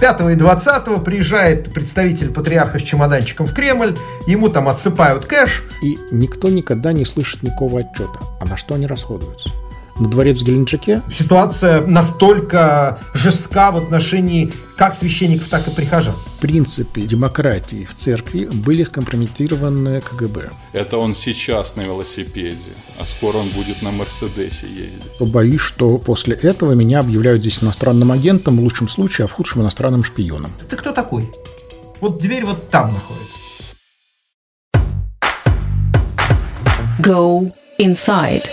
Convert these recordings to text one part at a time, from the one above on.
5 и 20 приезжает представитель патриарха с чемоданчиком в Кремль, ему там отсыпают кэш. И никто никогда не слышит никакого отчета, а на что они расходуются на дворец в Геленджике. Ситуация настолько жестка в отношении как священников, так и прихожан. Принципы демократии в церкви были скомпрометированы КГБ. Это он сейчас на велосипеде, а скоро он будет на Мерседесе ездить. Боюсь, что после этого меня объявляют здесь иностранным агентом, в лучшем случае, а в худшем иностранным шпионом. Ты кто такой? Вот дверь вот там находится. Go inside.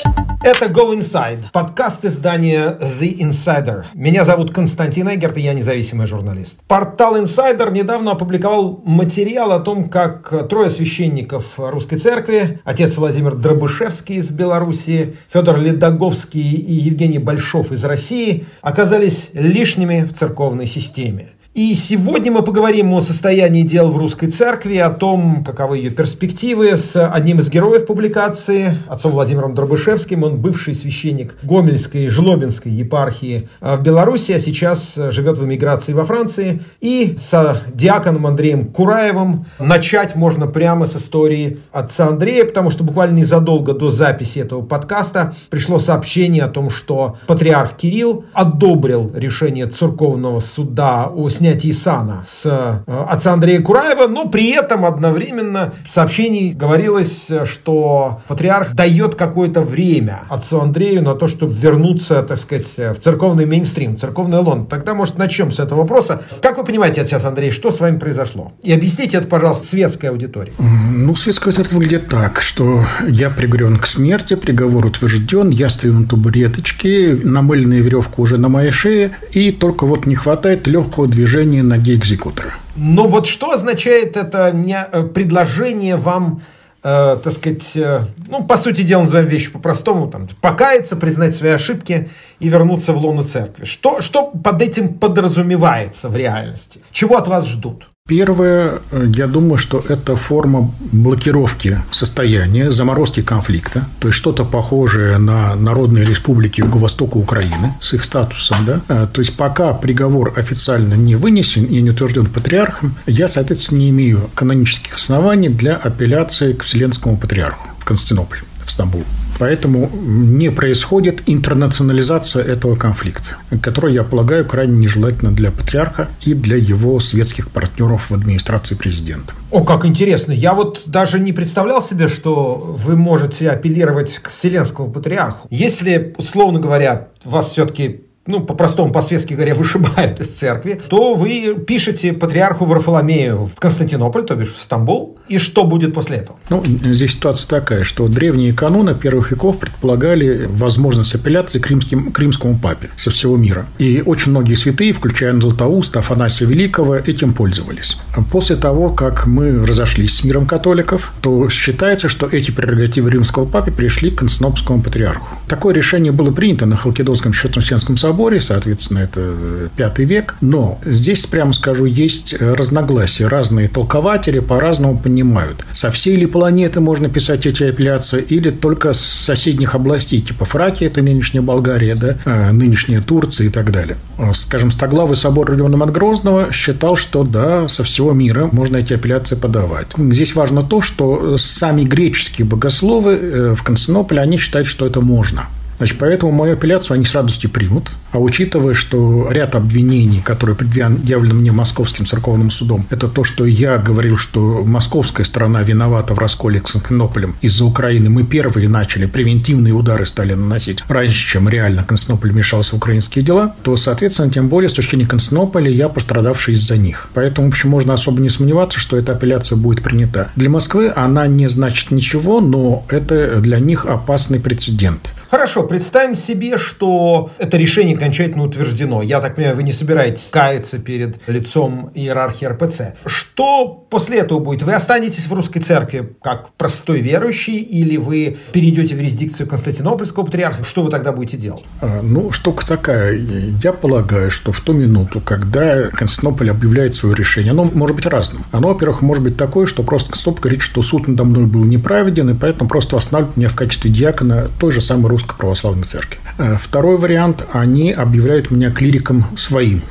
Это Go Inside, подкаст издания The Insider. Меня зовут Константин Эгерт, и я независимый журналист. Портал Insider недавно опубликовал материал о том, как трое священников русской церкви, отец Владимир Дробышевский из Белоруссии, Федор Ледоговский и Евгений Большов из России, оказались лишними в церковной системе. И сегодня мы поговорим о состоянии дел в русской церкви, о том, каковы ее перспективы с одним из героев публикации, отцом Владимиром Дробышевским. Он бывший священник Гомельской и Жлобинской епархии в Беларуси, а сейчас живет в эмиграции во Франции. И с диаконом Андреем Кураевым начать можно прямо с истории отца Андрея, потому что буквально незадолго до записи этого подкаста пришло сообщение о том, что патриарх Кирилл одобрил решение церковного суда о снятии снятии сана с э, отца Андрея Кураева, но при этом одновременно в сообщении говорилось, что патриарх дает какое-то время отцу Андрею на то, чтобы вернуться, так сказать, в церковный мейнстрим, церковный лон. Тогда, может, начнем с этого вопроса. Как вы понимаете, отец Андрей, что с вами произошло? И объясните это, пожалуйста, светской аудитории. Ну, светская аудитория выглядит так, что я приговорен к смерти, приговор утвержден, я стою на табуреточке, намыленная веревка уже на моей шее, и только вот не хватает легкого движения движение ноги экзекутора. Но вот что означает это э, предложение вам э, так сказать, э, ну, по сути дела, назовем вещи по-простому, там, покаяться, признать свои ошибки и вернуться в лоно церкви. Что, что под этим подразумевается в реальности? Чего от вас ждут? Первое, я думаю, что это форма блокировки состояния, заморозки конфликта, то есть что-то похожее на народные республики Юго-Востока Украины с их статусом. Да? А, то есть пока приговор официально не вынесен и не утвержден патриархом, я, соответственно, не имею канонических оснований для апелляции к Вселенскому патриарху в Константинополь, в Стамбул. Поэтому не происходит интернационализация этого конфликта, который, я полагаю, крайне нежелательно для патриарха и для его светских партнеров в администрации президента. О, как интересно. Я вот даже не представлял себе, что вы можете апеллировать к Вселенскому патриарху. Если, условно говоря, вас все-таки ну, по-простому, по-светски говоря, вышибают из церкви, то вы пишете патриарху Варфоломею в Константинополь, то бишь в Стамбул, и что будет после этого? Ну, здесь ситуация такая, что древние каноны первых веков предполагали возможность апелляции к, римским, к римскому папе со всего мира. И очень многие святые, включая Златоуста, Афанасия Великого, этим пользовались. После того, как мы разошлись с миром католиков, то считается, что эти прерогативы римского папы пришли к Константинопольскому патриарху. Такое решение было принято на Халкидонском Счетно-Сенском соборе соборе, соответственно, это пятый век. Но здесь, прямо скажу, есть разногласия. Разные толкователи по-разному понимают. Со всей ли планеты можно писать эти апелляции или только с соседних областей, типа Фракия, это нынешняя Болгария, да, а нынешняя Турция и так далее. Скажем, Стоглавый собор Родиона Грозного считал, что да, со всего мира можно эти апелляции подавать. Здесь важно то, что сами греческие богословы э, в Константинополе, они считают, что это можно. Значит, поэтому мою апелляцию они с радостью примут. А учитывая, что ряд обвинений, которые предъявлены мне Московским церковным судом, это то, что я говорил, что московская сторона виновата в расколе с Константинополем из-за Украины. Мы первые начали превентивные удары стали наносить раньше, чем реально Константинополь вмешался в украинские дела, то, соответственно, тем более с точки зрения Константинополя я пострадавший из-за них. Поэтому, в общем, можно особо не сомневаться, что эта апелляция будет принята. Для Москвы она не значит ничего, но это для них опасный прецедент. Хорошо, представим себе, что это решение окончательно утверждено. Я так понимаю, вы не собираетесь каяться перед лицом иерархии РПЦ. Что после этого будет? Вы останетесь в русской церкви как простой верующий или вы перейдете в юрисдикцию Константинопольского патриарха? Что вы тогда будете делать? А, ну, штука такая. Я полагаю, что в ту минуту, когда Константинополь объявляет свое решение, оно может быть разным. Оно, во-первых, может быть такое, что просто Константинополь говорит, что суд надо мной был неправеден, и поэтому просто восстанавливает меня в качестве диакона той же самой русской православной церкви. Э, второй вариант, они объявляют меня клириком своим.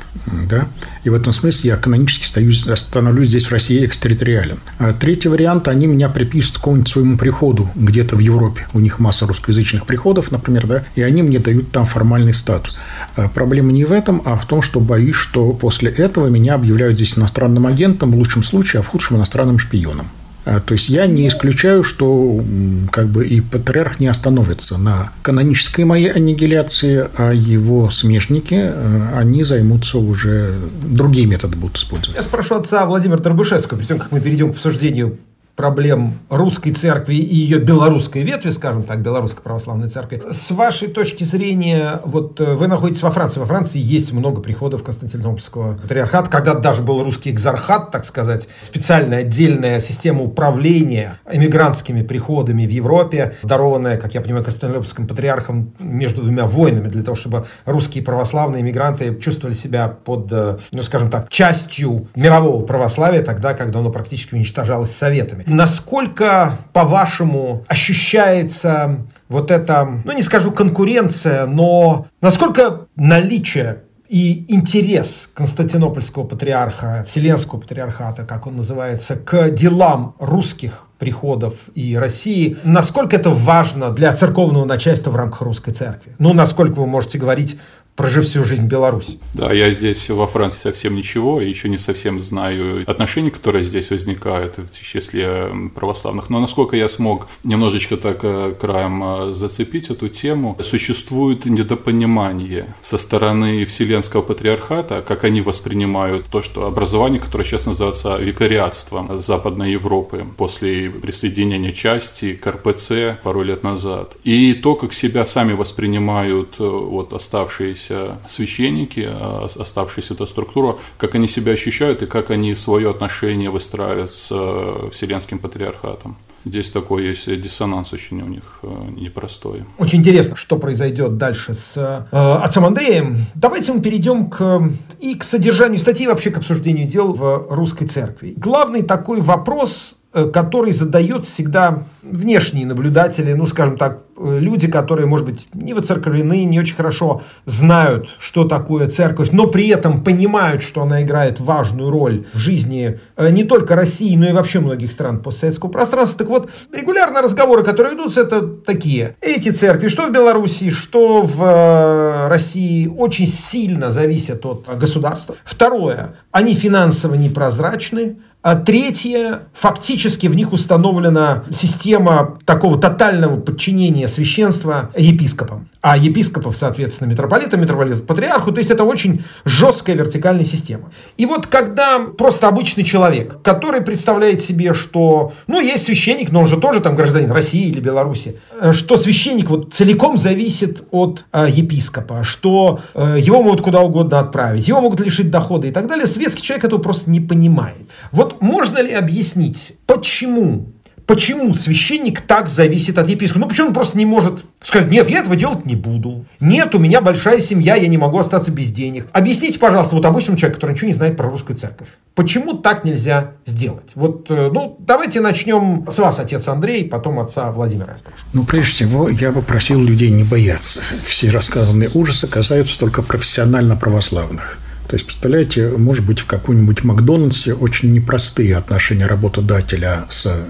Да? И в этом смысле я канонически стою, становлюсь здесь в России экстерриториален. А третий вариант, они меня приписывают к какому-нибудь своему приходу где-то в Европе. У них масса русскоязычных приходов, например, да, и они мне дают там формальный статус. А проблема не в этом, а в том, что боюсь, что после этого меня объявляют здесь иностранным агентом, в лучшем случае, а в худшем иностранным шпионом. А, то есть я не исключаю, что как бы и патриарх не остановится на канонической моей аннигиляции, а его смешники, э, они займутся уже другие методы будут использовать. Я спрошу отца Владимира Дробышевского, перед тем, как мы перейдем к обсуждению проблем русской церкви и ее белорусской ветви, скажем так, белорусской православной церкви. С вашей точки зрения, вот э, вы находитесь во Франции. Во Франции есть много приходов Константинопольского патриархата. Когда даже был русский экзархат, так сказать, специальная отдельная система управления эмигрантскими приходами в Европе, дарованная, как я понимаю, Константинопольским патриархом между двумя войнами, для того, чтобы русские православные эмигранты чувствовали себя под, э, ну, скажем так, частью мирового православия тогда, когда оно практически уничтожалось советами. Насколько, по-вашему, ощущается вот эта, ну не скажу конкуренция, но насколько наличие и интерес Константинопольского патриарха, Вселенского патриархата, как он называется, к делам русских приходов и России, насколько это важно для церковного начальства в рамках русской церкви? Ну, насколько вы можете говорить прожив всю жизнь в Беларуси. Да, я здесь во Франции совсем ничего, и еще не совсем знаю отношения, которые здесь возникают в числе православных. Но насколько я смог немножечко так э, краем э, зацепить эту тему, существует недопонимание со стороны Вселенского патриархата, как они воспринимают то, что образование, которое сейчас называется викариатством Западной Европы после присоединения части к РПЦ пару лет назад, и то, как себя сами воспринимают э, вот оставшиеся оставшиеся священники, а, оставшаяся эта структура, как они себя ощущают и как они свое отношение выстраивают с э, Вселенским патриархатом. Здесь такой есть диссонанс очень у них э, непростой. Очень интересно, что произойдет дальше с э, отцом Андреем. Давайте мы перейдем к, и к содержанию статьи, вообще к обсуждению дел в русской церкви. Главный такой вопрос Э, который задает всегда внешние наблюдатели, ну, скажем так, люди, которые, может быть, не воцерковлены, не очень хорошо знают, что такое церковь, но при этом понимают, что она играет важную роль в жизни э, не только России, но и вообще многих стран постсоветского пространства. Так вот, регулярно разговоры, которые ведутся, это такие. Эти церкви, что в Беларуси, что в России, очень сильно зависят от государства. Второе, они финансово непрозрачны, а третье, фактически в них установлена система такого тотального подчинения священства епископам. А епископов, соответственно, митрополита, митрополита патриарху. То есть это очень жесткая вертикальная система. И вот когда просто обычный человек, который представляет себе, что, ну, есть священник, но он же тоже там гражданин России или Беларуси, э, что священник вот целиком зависит от э, епископа, что э, его могут куда угодно отправить, его могут лишить дохода и так далее, светский человек этого просто не понимает. Вот можно ли объяснить, почему почему священник так зависит от епископа? Ну, почему он просто не может сказать, нет, я этого делать не буду. Нет, у меня большая семья, я не могу остаться без денег. Объясните, пожалуйста, вот обычному человеку, который ничего не знает про русскую церковь. Почему так нельзя сделать? Вот, э, ну, давайте начнем с вас, отец Андрей, потом отца Владимира. Ну, прежде всего, я бы просил людей не бояться. Все рассказанные ужасы касаются только профессионально православных. То есть, представляете, может быть, в каком-нибудь Макдональдсе очень непростые отношения работодателя с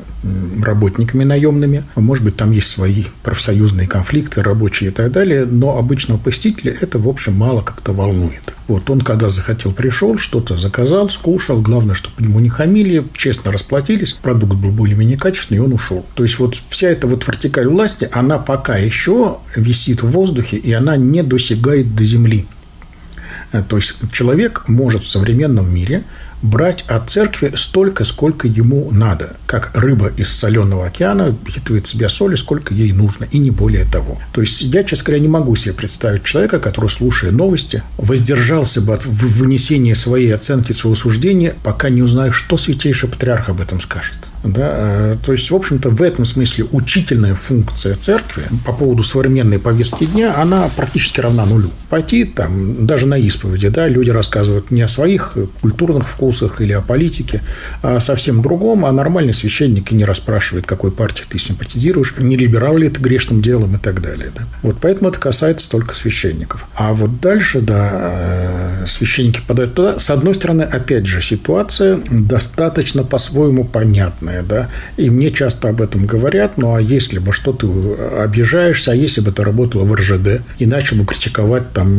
работниками наемными. Может быть, там есть свои профсоюзные конфликты, рабочие и так далее, но обычного посетителя это, в общем, мало как-то волнует. Вот он, когда захотел, пришел, что-то заказал, скушал, главное, чтобы ему не хамили, честно расплатились, продукт был более-менее качественный, и он ушел. То есть, вот вся эта вот вертикаль власти, она пока еще висит в воздухе, и она не досягает до земли. Э, то есть человек может в современном мире брать от церкви столько, сколько ему надо. Как рыба из соленого океана впитывает в себя соли, сколько ей нужно, и не более того. То есть я, честно говоря, не могу себе представить человека, который, слушая новости, воздержался бы от вынесения своей оценки, своего суждения, пока не узнает, что святейший патриарх об этом скажет. Да? Э, то есть, в общем-то, в этом смысле учительная функция церкви по поводу современной повестки дня, она практически равна нулю. Пойти там, даже на исповеди, да, люди рассказывают не о своих культурных вкусах, или о политике, а совсем другом, а нормальный священник и не расспрашивает, какой партии ты симпатизируешь, не либерал ли ты грешным делом и так далее. Да? Вот поэтому это касается только священников. А вот дальше, да, э, священники подают туда. С одной стороны, опять же, ситуация достаточно по-своему понятная, да, и мне часто об этом говорят, ну а если бы что ты обижаешься, а если бы ты работала в РЖД и начал бы критиковать там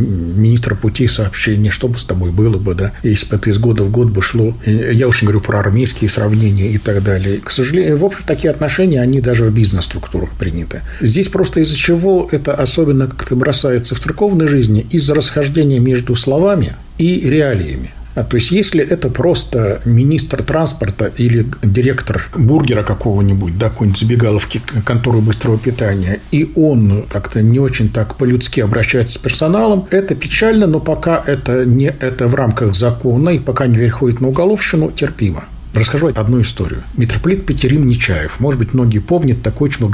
министра путей сообщения, что бы с тобой было бы, да, если бы это из года в год бы шло, я не говорю про армейские сравнения и так далее. К сожалению, в общем, такие отношения, они даже в бизнес-структурах приняты. Здесь просто из-за чего это особенно как-то бросается в церковной жизни, из-за расхождения между словами и реалиями. А, то есть, если это просто министр транспорта или директор бургера какого-нибудь, да, какой-нибудь забегаловки, конторы быстрого питания, и он как-то не очень так по-людски обращается с персоналом, это печально, но пока это не это в рамках закона и пока не переходит на уголовщину, терпимо. Расскажу одну историю. Митрополит Петерим Нечаев. Может быть, многие помнят, такой очень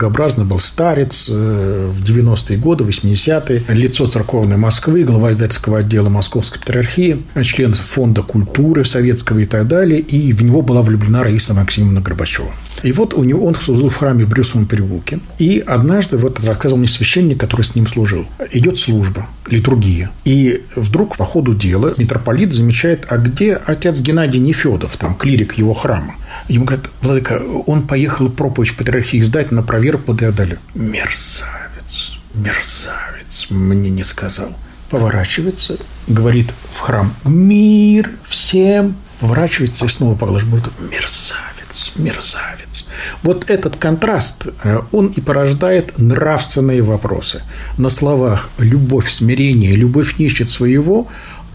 был старец э, в 90-е годы, 80-е. Лицо церковной Москвы, глава издательского отдела Московской патриархии, член фонда культуры советского и так далее. И в него была влюблена Раиса Максимовна Горбачева. И вот у него он служил в храме в Брюсовом переулке. И однажды, вот рассказывал мне священник, который с ним служил, идет служба, литургия. И вдруг по ходу дела митрополит замечает, а где отец Геннадий Нефедов, там клирик его храма. Ему говорят, Владыка, он поехал проповедь патриархии сдать на проверку и так далее. Мерзавец, мерзавец, мне не сказал. Поворачивается, говорит в храм «Мир всем!» Поворачивается и снова поглаживает «Мерзавец, мерзавец». Вот этот контраст, э, он и порождает нравственные вопросы. На словах «любовь, смирение», «любовь не ищет своего»,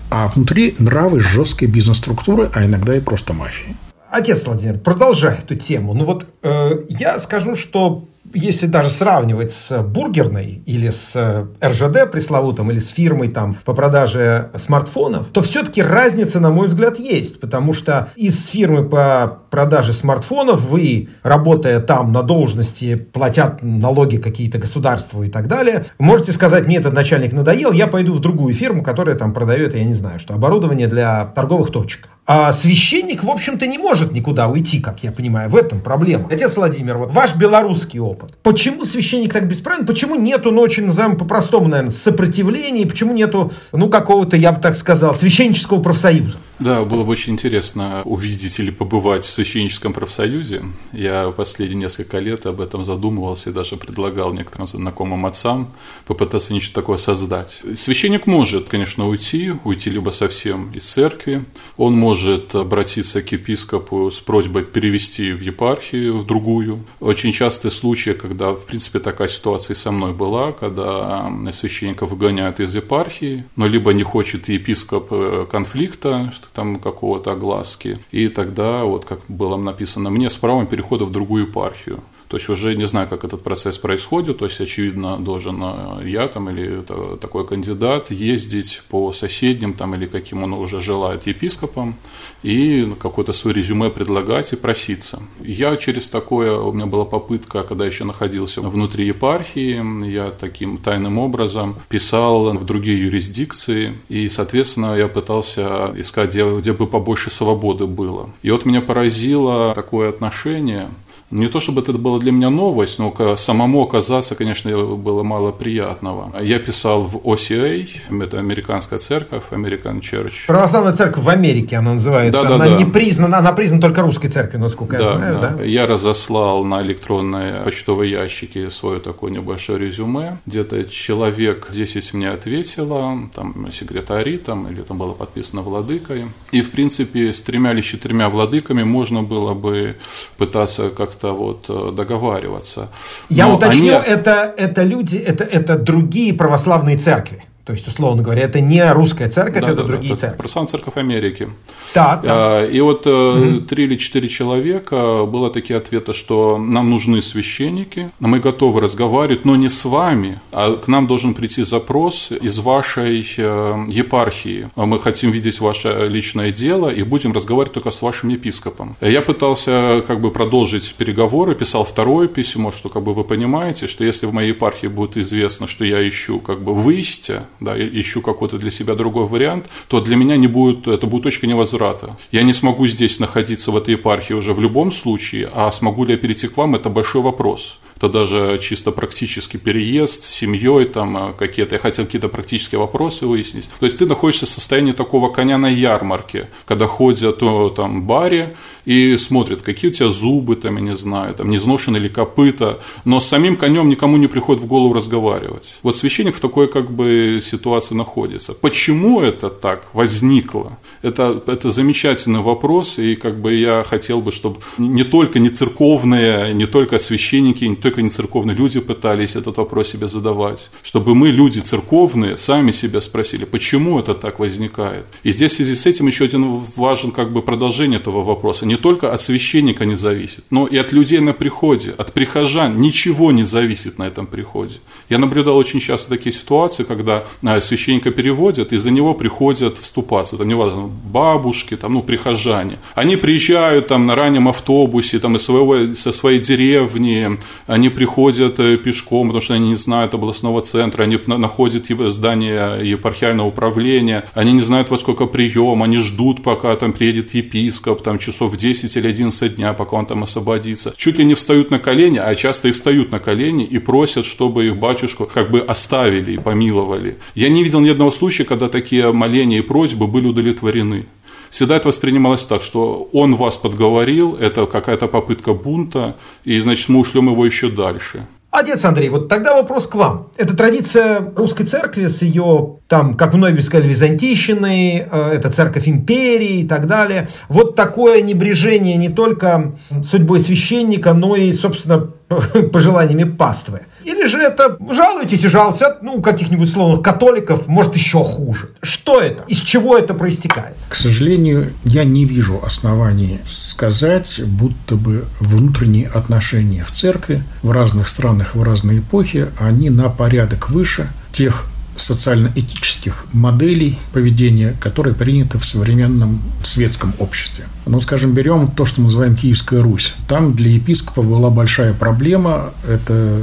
а внутри нравы жесткой бизнес-структуры, а иногда и просто мафии. Отец Владимир, продолжай эту тему. Ну вот э, я скажу, что если даже сравнивать с бургерной или с э, РЖД пресловутым, или с фирмой там по продаже смартфонов, то все-таки разница, на мой взгляд, есть. Потому что из фирмы по продаже смартфонов вы, работая там на должности, платят налоги какие-то государству и так далее, можете сказать, мне этот начальник надоел, я пойду в другую фирму, которая там продает, я не знаю, что оборудование для торговых точек. А священник, в общем-то, не может никуда уйти, как я понимаю. В этом проблема. Отец Владимир, вот ваш белорусский опыт. Почему священник так бесправен? Почему нету, ну, очень назовем по-простому, наверное, сопротивления? Почему нету, ну, какого-то, я бы так сказал, священнического профсоюза? Да, было бы очень интересно увидеть или побывать в священническом профсоюзе. Я последние несколько лет об этом задумывался и даже предлагал некоторым знакомым отцам попытаться нечто такое создать. Священник может, конечно, уйти, уйти либо совсем из церкви. Он может обратиться к епископу с просьбой перевести в епархию, в другую. Очень частые случаи, когда, в принципе, такая ситуация со мной была, когда священника выгоняют из епархии, но либо не хочет епископ э, конфликта, там какого-то огласки. И тогда, вот как было написано мне, с правом перехода в другую епархию. То есть уже не знаю, как этот процесс происходит. То есть, очевидно, должен э, я там или такой кандидат ездить по соседним там или каким он уже желает епископам и какое-то свое резюме предлагать и проситься. Я через такое, у меня была попытка, когда еще находился внутри епархии, я таким тайным образом писал в другие юрисдикции, и, соответственно, я пытался искать, где, где бы побольше свободы было. И вот меня поразило такое отношение – не то чтобы это было для меня новость, но самому оказаться, конечно, было мало приятного. Я писал в OCA, это американская церковь, American Church. Православная церковь в Америке она называется. Да, да, она да. не признана, она признана только русской церковью, насколько да, я знаю. Да. Да? Я разослал на электронные почтовые ящики свое такое небольшое резюме. Где-то человек 10 мне ответило, там секретари, там, или там было подписано владыкой. И, в принципе, с тремя или четырьмя владыками можно было бы пытаться как как-то вот э, договариваться. Я Но уточню, они... это, это люди, это, это другие православные церкви. То есть, условно говоря, это не русская церковь, да, это да, другие да, церкви. Православная церковь Америки. Так, да. И вот угу. три или четыре человека было такие ответы, что нам нужны священники, мы готовы разговаривать, но не с вами, а к нам должен прийти запрос из вашей э, епархии. Мы хотим видеть ваше личное дело и будем разговаривать только с вашим епископом. Я пытался как бы продолжить переговоры, писал второе письмо, что как бы вы понимаете, что если в моей епархии будет известно, что я ищу как бы выйстя, да, ищу какой-то для себя другой вариант, то для меня не будет, это будет точка невозврата. Я не смогу здесь находиться в этой епархии уже в любом случае, а смогу ли я перейти к вам, это большой вопрос это даже чисто практический переезд с семьей, там э, какие-то, я хотел какие-то практические вопросы выяснить. То есть ты находишься в состоянии такого коня на ярмарке, когда ходят то там баре и смотрят, какие у тебя зубы, там, я не знаю, там, не изношены ли копыта, но с самим конем никому не приходит в голову разговаривать. Вот священник в такой как бы ситуации находится. Почему это так возникло? Это, это замечательный вопрос, и как бы я хотел бы, чтобы не только не церковные, не только священники, не только только не церковные люди пытались этот вопрос себе задавать, чтобы мы, люди церковные, сами себя спросили, почему это так возникает. И здесь в связи с этим еще один важен как бы продолжение этого вопроса. Не только от священника не зависит, но и от людей на приходе, от прихожан. Ничего не зависит на этом приходе. Я наблюдал очень часто такие ситуации, когда а, священника переводят, и за него приходят вступаться. Там неважно, бабушки, там, ну, прихожане. Они приезжают там на раннем автобусе там, из своего, со своей деревни, они приходят э, пешком, потому что они не знают областного центра, они находят здание епархиального управления, они не знают, во сколько прием, они ждут, пока там приедет епископ, там часов 10 или 11 дня, пока он там освободится. Чуть ли не встают на колени, а часто и встают на колени и просят, чтобы их батюшку как бы оставили и помиловали. Я не видел ни одного случая, когда такие моления и просьбы были удовлетворены. Всегда это воспринималось так, что он вас подговорил, это какая-то попытка бунта, и, значит, мы ушлем его еще дальше. Отец Андрей, вот тогда вопрос к вам. Это традиция русской церкви с ее, там, как многие сказали, византийщиной, э, это церковь империи и так далее. Вот такое небрежение не только судьбой священника, но и, собственно, пожеланиями паствы. Или же это жалуетесь и жалуетесь от ну, каких-нибудь словных католиков, может еще хуже. Что это? Из чего это проистекает? К сожалению, я не вижу оснований сказать, будто бы внутренние отношения в церкви в разных странах в разные эпохи, они на порядок выше тех социально-этических моделей поведения, которые приняты в современном светском обществе. Ну, скажем, берем то, что мы называем Киевская Русь. Там для епископов была большая проблема. Это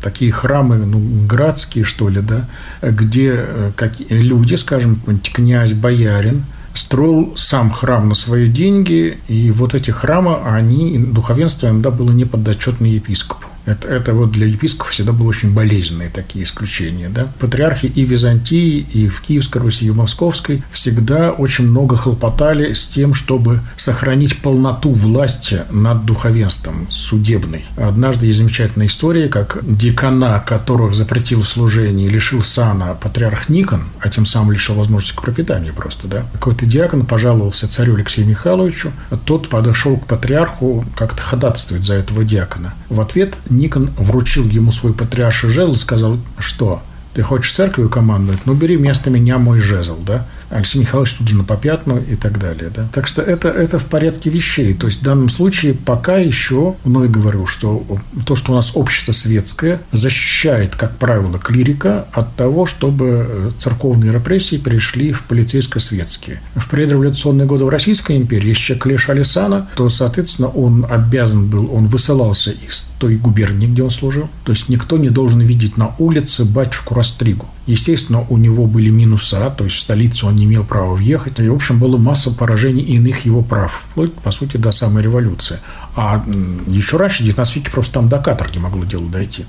такие храмы, ну, градские, что ли, да, где э, люди, скажем, князь, боярин, строил сам храм на свои деньги, и вот эти храмы, они, духовенство иногда было не подотчетно епископу. Это, это вот для епископов всегда были очень болезненные такие исключения. Да? Патриархи и Византии, и в Киевской Руси, и в Московской всегда очень много хлопотали с тем, чтобы сохранить полноту власти над духовенством судебной. Однажды есть замечательная история, как декана, которых запретил в служении, лишил сана патриарх Никон, а тем самым лишил возможности к пропитанию просто. Да? Какой-то диакон пожаловался царю Алексею Михайловичу, а тот подошел к патриарху как-то ходатайствовать за этого диакона. В ответ Никон вручил ему свой патриарший жезл и сказал, что ты хочешь церковью командовать, ну бери вместо меня мой жезл, да. Алексей Михайлович тут же на попятную и так далее. Да? Так что это, это в порядке вещей. То есть в данном случае пока еще, вновь говорю, что то, что у нас общество светское, защищает, как правило, клирика от того, чтобы церковные репрессии перешли в полицейско-светские. В предреволюционные годы в Российской империи, если человек лишали сана, то, соответственно, он обязан был, он высылался из той губернии, где он служил. То есть никто не должен видеть на улице батюшку Растригу. Естественно, у него были минуса, то есть в столицу он не имел права въехать. И, в общем, была масса поражений иных его прав, вплоть, по сути, до самой революции. А еще раньше, в 19 веке, просто там до каторги могло дело дойти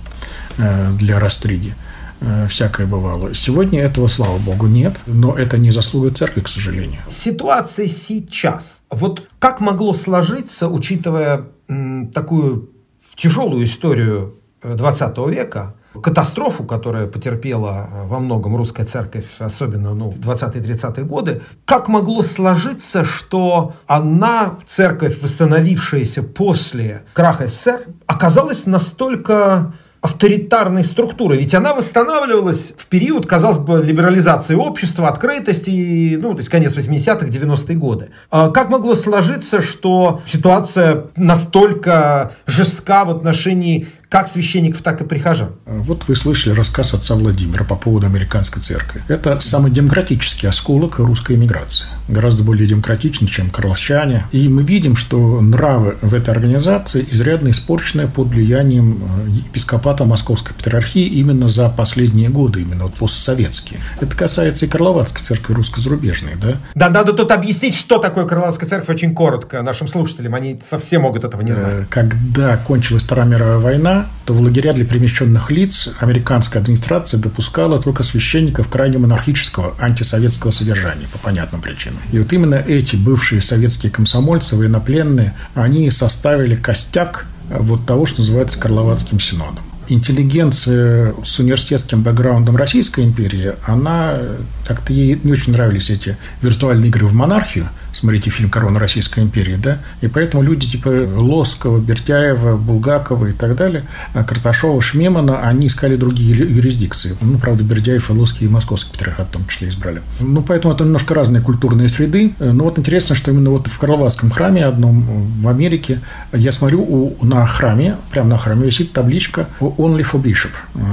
э, для Растриги э, всякое бывало. Сегодня этого, слава богу, нет, но это не заслуга церкви, к сожалению. Ситуация сейчас. Вот как могло сложиться, учитывая м, такую тяжелую историю 20 э, века, катастрофу, которая потерпела э, во многом русская церковь, особенно ну, в 20-30-е годы, как могло сложиться, что она, церковь, восстановившаяся после краха СССР, оказалась настолько авторитарной структурой. Ведь она восстанавливалась в период, казалось бы, либерализации общества, открытости, ну, то есть конец 80-х, 90-е годы. А как могло сложиться, что ситуация настолько жестка в отношении как священников, так и прихожан. Вот вы слышали рассказ отца Владимира по поводу американской церкви. Это самый демократический осколок русской эмиграции. Гораздо более демократичны, чем карловчане. И мы видим, что нравы в этой организации изрядно испорчены под влиянием э, епископата Московской Патриархии именно за последние годы, именно вот постсоветские. Это касается и Карловацкой церкви русско-зарубежной, да? Да, надо тут объяснить, что такое Карловацкая церковь очень коротко нашим слушателям. Они совсем могут этого не знать. Э, когда кончилась Вторая мировая война, то в лагеря для перемещенных лиц американская администрация допускала только священников крайне монархического антисоветского содержания по понятным причинам. И вот именно эти бывшие советские комсомольцы, военнопленные, они составили костяк вот того, что называется Карловацким синодом интеллигенция с университетским бэкграундом Российской империи, она как-то ей не очень нравились эти виртуальные игры в монархию. Смотрите фильм «Корона Российской империи», да? И поэтому люди типа Лоскова, Бердяева, Булгакова и так далее, а Карташова, Шмемана, они искали другие юрисдикции. Ну, правда, Бердяев и Лоский и Московский Патриархат в том числе избрали. Ну, поэтому это немножко разные культурные среды. Но вот интересно, что именно вот в Карловацком храме одном в Америке, я смотрю, у, на храме, прямо на храме висит табличка «Only for Bishop»,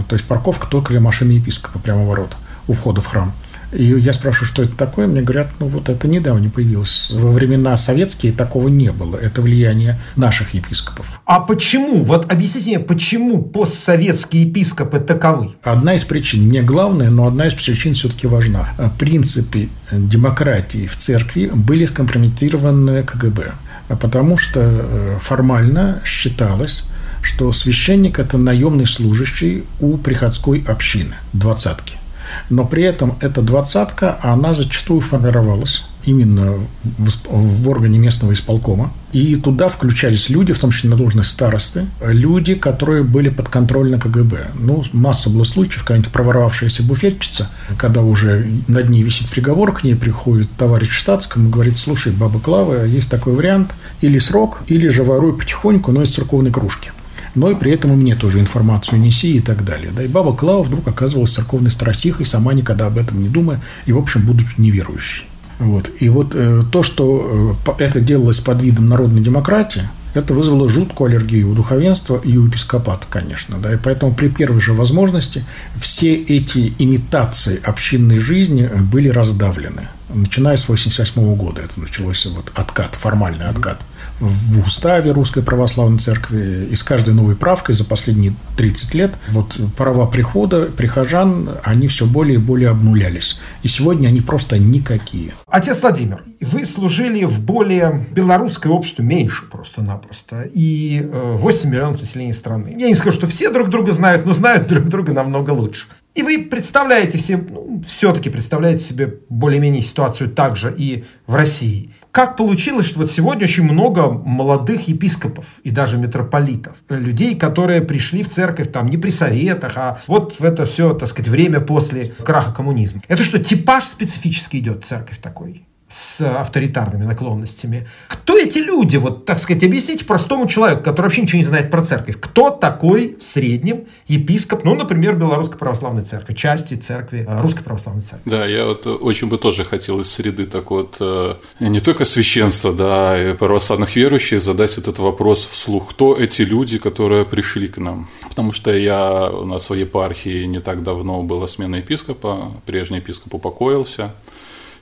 то есть парковка только для машины епископа прямо у ворот, у входа в храм. И я спрашиваю, что это такое, мне говорят, ну вот это недавно появилось. Во времена советские такого не было. Это влияние наших епископов. А почему? Вот объясните мне, почему постсоветские епископы таковы? Одна из причин, не главная, но одна из причин все-таки важна. Принципы демократии в церкви были скомпрометированы КГБ. Потому что э, формально считалось, что священник – это наемный служащий у приходской общины, двадцатки. Но при этом эта двадцатка, она зачастую формировалась именно в, в органе местного исполкома. И туда включались люди, в том числе на должность старосты, люди, которые были подконтрольны КГБ. Ну, масса было случаев, какая-нибудь проворовавшаяся буфетчица, когда уже над ней висит приговор, к ней приходит товарищ в штатском и говорит, слушай, баба Клава, есть такой вариант, или срок, или же воруй потихоньку, но из церковной кружки но и при этом и мне тоже информацию неси и так далее. Да, и баба Клава вдруг оказывалась церковной страстихой, сама никогда об этом не думая, и, в общем, будучи неверующей. Вот. И вот э, то, что э, это делалось под видом народной демократии, это вызвало жуткую аллергию у духовенства и у епископата, конечно. Да, и поэтому при первой же возможности все эти имитации общинной жизни были раздавлены. Начиная с 1988 года это началось вот откат, формальный откат в уставе Русской Православной Церкви и с каждой новой правкой за последние 30 лет вот права прихода прихожан, они все более и более обнулялись. И сегодня они просто никакие. Отец Владимир, вы служили в более белорусской обществе меньше просто-напросто. И 8 э, миллионов населения страны. Я не скажу, что все друг друга знают, но знают друг друга намного лучше. И вы представляете все, ну, все-таки представляете себе более-менее ситуацию также и в России как получилось, что вот сегодня очень много молодых епископов и даже митрополитов, людей, которые пришли в церковь там не при советах, а вот в это все, так сказать, время после краха коммунизма. Это что, типаж специфически идет церковь такой? С авторитарными наклонностями. Кто эти люди? Вот, так сказать, объясните простому человеку, который вообще ничего не знает про церковь. Кто такой в среднем епископ, ну, например, Белорусской Православной Церкви, части церкви э, Русской Православной Церкви? Да, я вот очень бы тоже хотел из среды так вот э, не только священства, да, и православных верующих задать этот вопрос вслух. Кто эти люди, которые пришли к нам? Потому что я у нас в епархии не так давно была смена епископа, прежний епископ упокоился –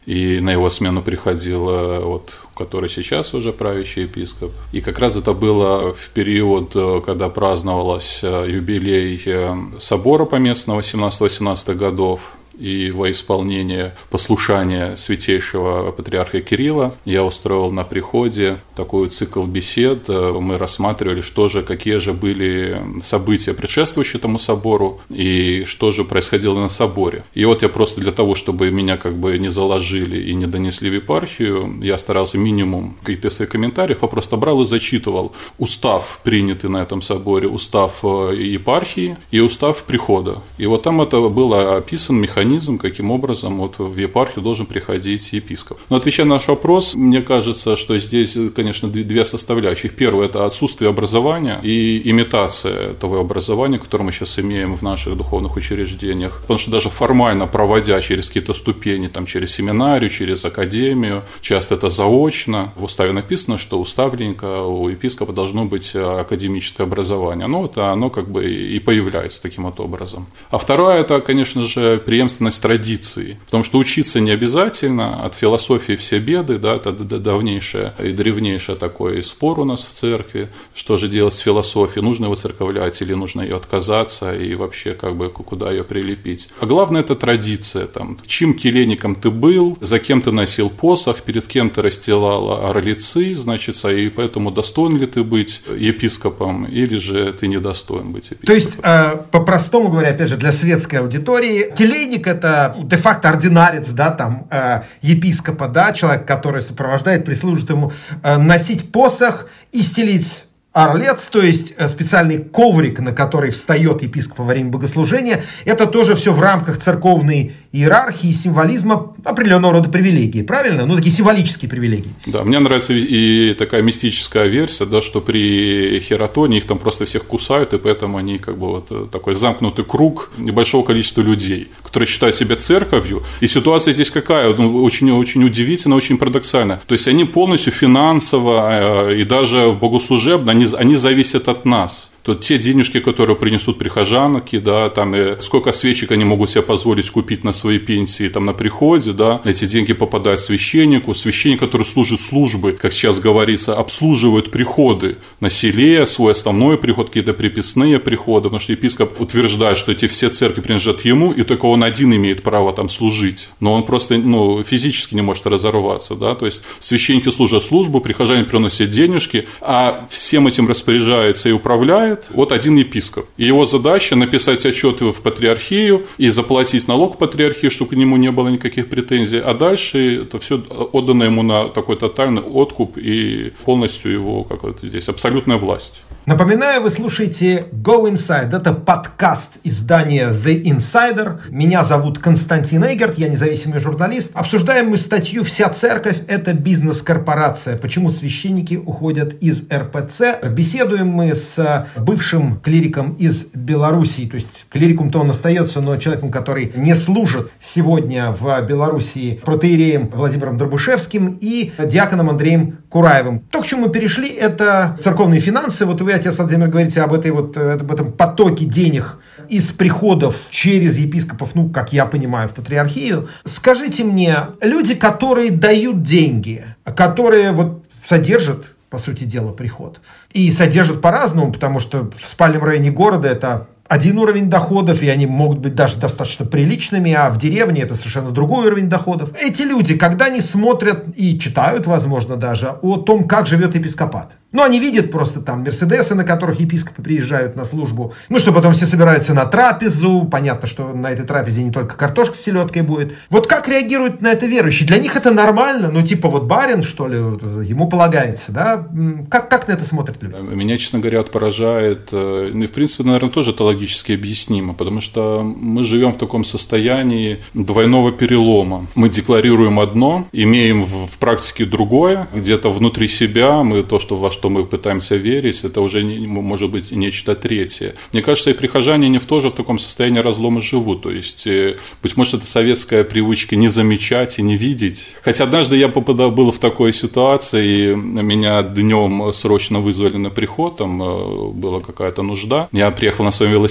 и на его смену приходил вот, который сейчас уже правящий епископ. И как раз это было в период, э, когда праздновалась э, юбилей э, собора поместного 17-18 годов, и во исполнение послушания святейшего патриарха Кирилла я устроил на приходе такой цикл бесед. Мы рассматривали, что же, какие же были события, предшествующие этому собору, и что же происходило на соборе. И вот я просто для того, чтобы меня как бы не заложили и не донесли в епархию, я старался минимум каких-то своих комментариев, а просто брал и зачитывал устав, принятый на этом соборе, устав э, епархии и устав прихода. И вот там это было описан механизм механизм, каким образом вот в епархию должен приходить епископ. Но отвечая на наш вопрос, мне кажется, что здесь, конечно, две составляющих. Первое – это отсутствие образования и имитация того образования, которое мы сейчас имеем в наших духовных учреждениях. Потому что даже формально проводя через какие-то ступени, там, через семинарию, через академию, часто это заочно. В уставе написано, что у ставленника, у епископа должно быть академическое образование. Ну, это оно как бы и появляется таким вот образом. А второе – это, конечно же, преемственность преемственность традиций. Потому что учиться не обязательно, от философии все беды, да, это давнейшее и древнейшее такой спор у нас в церкви, что же делать с философией, нужно его церковлять или нужно ее отказаться и вообще как бы куда ее прилепить. А главное это традиция, там, чьим келейником ты был, за кем ты носил посох, перед кем ты расстилала орлицы, значит, и поэтому достоин ли ты быть епископом или же ты недостоин быть епископом. То есть, э, по-простому говоря, опять же, для светской аудитории, келейник – это де-факто ординарец, да, там, э, епископа, да, человек, который сопровождает, прислужит ему, э, носить посох и стелить Орлец, то есть э, специальный коврик, на который встает епископ во время богослужения, это тоже все в рамках церковной иерархии, символизма определенного рода привилегии, правильно? Ну, такие символические привилегии. Да, мне нравится и такая мистическая версия, да, что при Хератоне их там просто всех кусают, и поэтому они как бы вот э, такой замкнутый круг небольшого количества людей, которые считают себя церковью. И ситуация здесь какая? Ну, очень, очень удивительно, очень парадоксально. То есть они полностью финансово э, и даже в богослужебно, они, они зависят от нас то те денежки, которые принесут прихожанки, да, там, э, сколько свечек они могут себе позволить купить на свои пенсии, там, на приходе, да, эти деньги попадают священнику, священник, который служит службы, как сейчас говорится, обслуживает приходы на селе, свой основной приход, какие-то приписные приходы, потому что епископ утверждает, что эти все церкви принадлежат ему, и только он один имеет право там служить, но он просто, ну, физически не может разорваться, да, то есть священники служат службу, прихожане приносят денежки, а всем этим распоряжается и управляет бывает вот один епископ. И его задача написать отчет в патриархию и заплатить налог в патриархию, чтобы к нему не было никаких претензий. А дальше это все отдано ему на такой тотальный откуп и полностью его, как это здесь, абсолютная власть. Напоминаю, вы слушаете Go Inside. Это подкаст издания The Insider. Меня зовут Константин Эгерт, я независимый журналист. Обсуждаем мы статью «Вся церковь – это бизнес-корпорация. Почему священники уходят из РПЦ?» Беседуем мы с бывшим клириком из Белоруссии. То есть клирикум-то он остается, но человеком, который не служит сегодня в Белоруссии протеереем Владимиром Дробушевским и диаконом Андреем Кураевым. То, к чему мы перешли, это церковные финансы. Вот вы отец Владимир, говорите об, этой вот, э, об этом потоке денег из приходов через епископов, ну, как я понимаю, в патриархию. Скажите мне, люди, которые дают деньги, которые вот содержат по сути дела, приход. И содержат по-разному, потому что в спальном районе города это один уровень доходов, и они могут быть даже достаточно приличными, а в деревне это совершенно другой уровень доходов. Эти люди, когда они смотрят и читают, возможно, даже о том, как живет епископат, ну, они видят просто там Мерседесы, на которых епископы приезжают на службу. Ну, что потом все собираются на трапезу. Понятно, что на этой трапезе не только картошка с селедкой будет. Вот как реагируют на это верующие? Для них это нормально. Ну, типа вот барин, что ли, ему полагается, да? Как, как на это смотрят люди? Меня, честно говоря, поражает. Э, ну, в принципе, наверное, тоже это логически объяснимо. Потому что мы живем в таком состоянии двойного перелома. Мы декларируем одно, имеем в практике другое. Где-то внутри себя мы то, что во что мы пытаемся верить, это уже может быть нечто третье. Мне кажется, и прихожане не в тоже в таком состоянии разлома живут. То есть, э, быть может, это советская привычка не замечать и не видеть. Хотя однажды я попадал, был в такой ситуации, и меня днем срочно вызвали на приход, там э, была какая-то нужда. Я приехал на своем велосипеде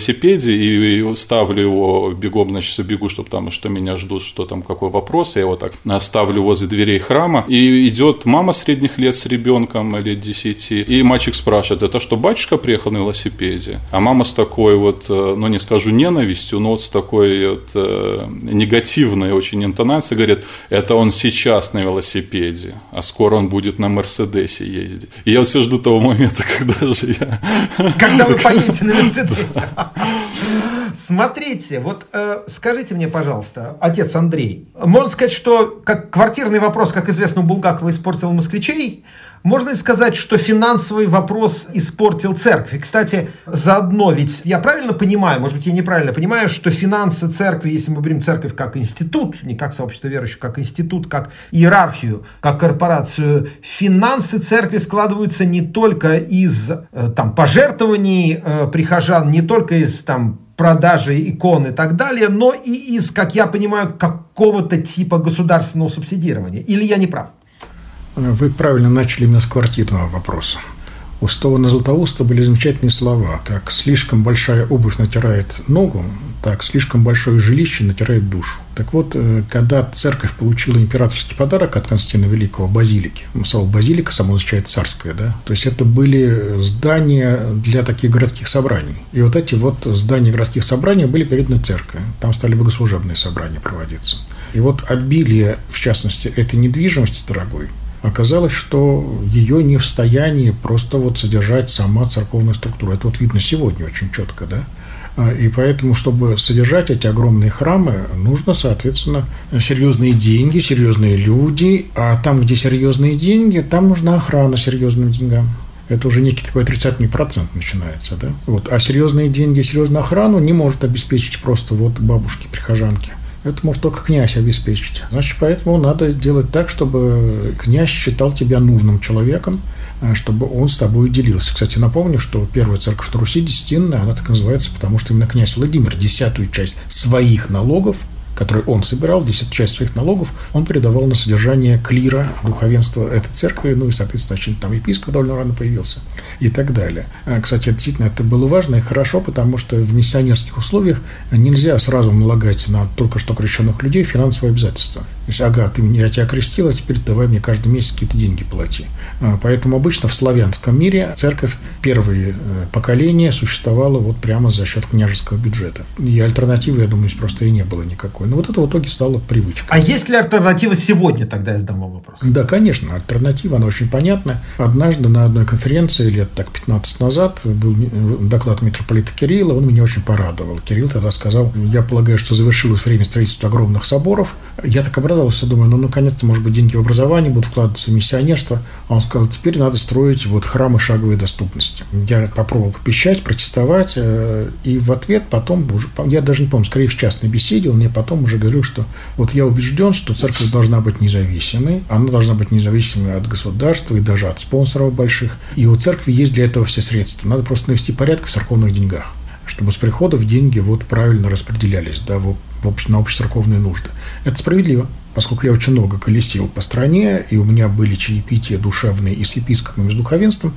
и ставлю его бегом, значит, бегу, чтобы там, что меня ждут, что там, какой вопрос. Я его так ставлю возле дверей храма. И идет мама средних лет с ребенком, лет 10, идти. И мальчик спрашивает, это что, батюшка приехал на велосипеде? А мама с такой вот, э, ну не скажу ненавистью, но вот с такой вот э, негативной очень интонацией говорит, это он сейчас на велосипеде, а скоро он будет на Мерседесе ездить. И я все жду того момента, когда же я... Когда вы поедете на Мерседесе. Смотрите, вот э, скажите мне, пожалуйста, отец Андрей, можно сказать, что как квартирный вопрос, как известно, у Булгакова испортил москвичей, можно сказать, что финансовый вопрос испортил церковь. И, кстати, заодно, ведь я правильно понимаю, может быть, я неправильно понимаю, что финансы церкви, если мы берем церковь как институт, не как сообщество верующих, как институт, как иерархию, как корпорацию, финансы церкви складываются не только из э, там, пожертвований э, прихожан, не только из там, продажи икон и так далее, но и из, как я понимаю, какого-то типа государственного субсидирования. Или я не прав? Вы правильно начали именно с квартирного вопроса. У Стована Златоуста были замечательные слова, как «слишком большая обувь натирает ногу», так, слишком большое жилище натирает душу. Так вот, э, когда церковь получила императорский подарок от Константина Великого базилики, ну, слово базилика само означает царское, да, то есть это были здания для таких городских собраний. И вот эти вот здания городских собраний были переданы церкви. Там стали богослужебные собрания проводиться. И вот обилие, в частности, этой недвижимости дорогой, оказалось, что ее не в состоянии просто вот содержать сама церковная структура. Это вот видно сегодня очень четко, да. А, и поэтому, чтобы содержать эти огромные храмы, нужно, соответственно, серьезные деньги, серьезные люди. А там, где серьезные деньги, там нужна охрана серьезным деньгам. Это уже некий такой отрицательный процент начинается, да? Вот. А серьезные деньги, серьезную охрану не может обеспечить просто вот бабушки-прихожанки. Это может только князь обеспечить. Значит, поэтому надо делать так, чтобы князь считал тебя нужным человеком, э, чтобы он с тобой делился. Кстати, напомню, что первая церковь на Руси, десятинная, она так называется, потому что именно князь Владимир десятую часть своих налогов который он собирал, 10 часть своих налогов, он передавал на содержание клира, духовенства этой церкви, ну и, соответственно, там епископ довольно рано появился и так далее. А, кстати, действительно, это было важно и хорошо, потому что в миссионерских условиях нельзя сразу налагать на только что крещенных людей финансовые обязательства. То есть, ага, ты, я тебя крестил, а теперь давай мне каждый месяц какие-то деньги плати. А, поэтому обычно в славянском мире церковь первые э, поколения существовала вот прямо за счет княжеского бюджета. И альтернативы, я думаю, просто и не было никакой. Но вот это в итоге стало привычкой. А есть ли альтернатива сегодня, тогда я задам вам вопрос? Да, конечно, альтернатива, она очень понятна. Однажды на одной конференции лет так 15 назад был доклад митрополита Кирилла, он меня очень порадовал. Кирилл тогда сказал, я полагаю, что завершилось время строительства огромных соборов. Я так обрадовался, обрадовался, думаю, ну, наконец-то, может быть, деньги в образование будут вкладываться в миссионерство. А он сказал, теперь надо строить вот храмы шаговой доступности. Я попробовал попищать, протестовать, э, и в ответ потом, уже, я даже не помню, скорее в частной беседе, он мне потом уже говорил, что вот я убежден, что церковь должна быть независимой, она должна быть независимой от государства и даже от спонсоров больших. И у церкви есть для этого все средства. Надо просто навести порядок в церковных деньгах чтобы с приходов деньги вот правильно распределялись да, в, на общецерковные нужды. Это справедливо поскольку я очень много колесил по стране, и у меня были чаепития душевные и с епископом, и с духовенством,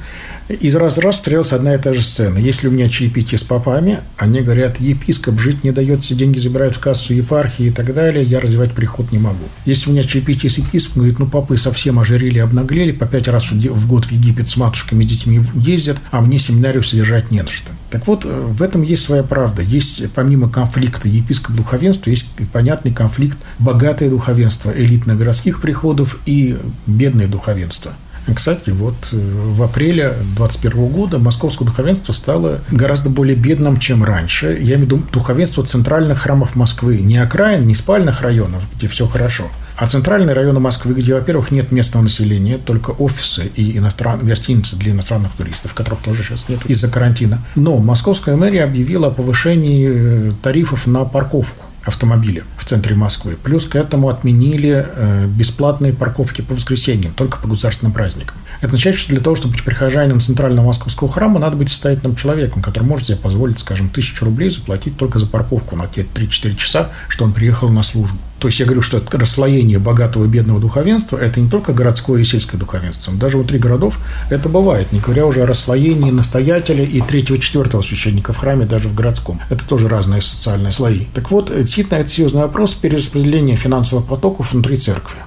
из раз в раз встрелась одна и та же сцена. Если у меня чаепитие с попами, они говорят, епископ жить не дает, все деньги забирают в кассу епархии и так далее, я развивать приход не могу. Если у меня чаепитие с епископом, говорит, ну, попы совсем ожирели, обнаглели, по пять раз в год в Египет с матушками и детьми ездят, а мне семинарию содержать не на что. Так вот, э, в этом есть своя правда. Есть, помимо конфликта епископ-духовенства, есть понятный конфликт богатое духовенство духовенство элитных городских приходов и бедное духовенство. Кстати, вот э, в апреле 2021 года московское духовенство стало гораздо более бедным, чем раньше. Я имею в виду духовенство центральных храмов Москвы. Не окраин, не спальных районов, где все хорошо, а центральные районы Москвы, где, во-первых, нет местного населения, только офисы и иностран... гостиницы для иностранных туристов, которых тоже сейчас нет из-за карантина. Но московская мэрия объявила о повышении э, тарифов на парковку автомобиля в центре Москвы. Плюс к этому отменили э, бесплатные парковки по воскресеньям, только по государственным праздникам. Это означает, что для того, чтобы быть прихожанином центрального московского храма, надо быть состоятельным человеком, который может себе позволить, скажем, тысячу рублей заплатить только за парковку на те 3-4 часа, что он приехал на службу. То есть я говорю, что это расслоение богатого и бедного духовенства – это не только городское и сельское духовенство. Даже внутри городов это бывает, не говоря уже о расслоении настоятеля и третьего-четвертого священника в храме даже в городском. Это тоже разные социальные слои. Так вот, действительно, это серьезный вопрос перераспределения финансовых потоков внутри церкви.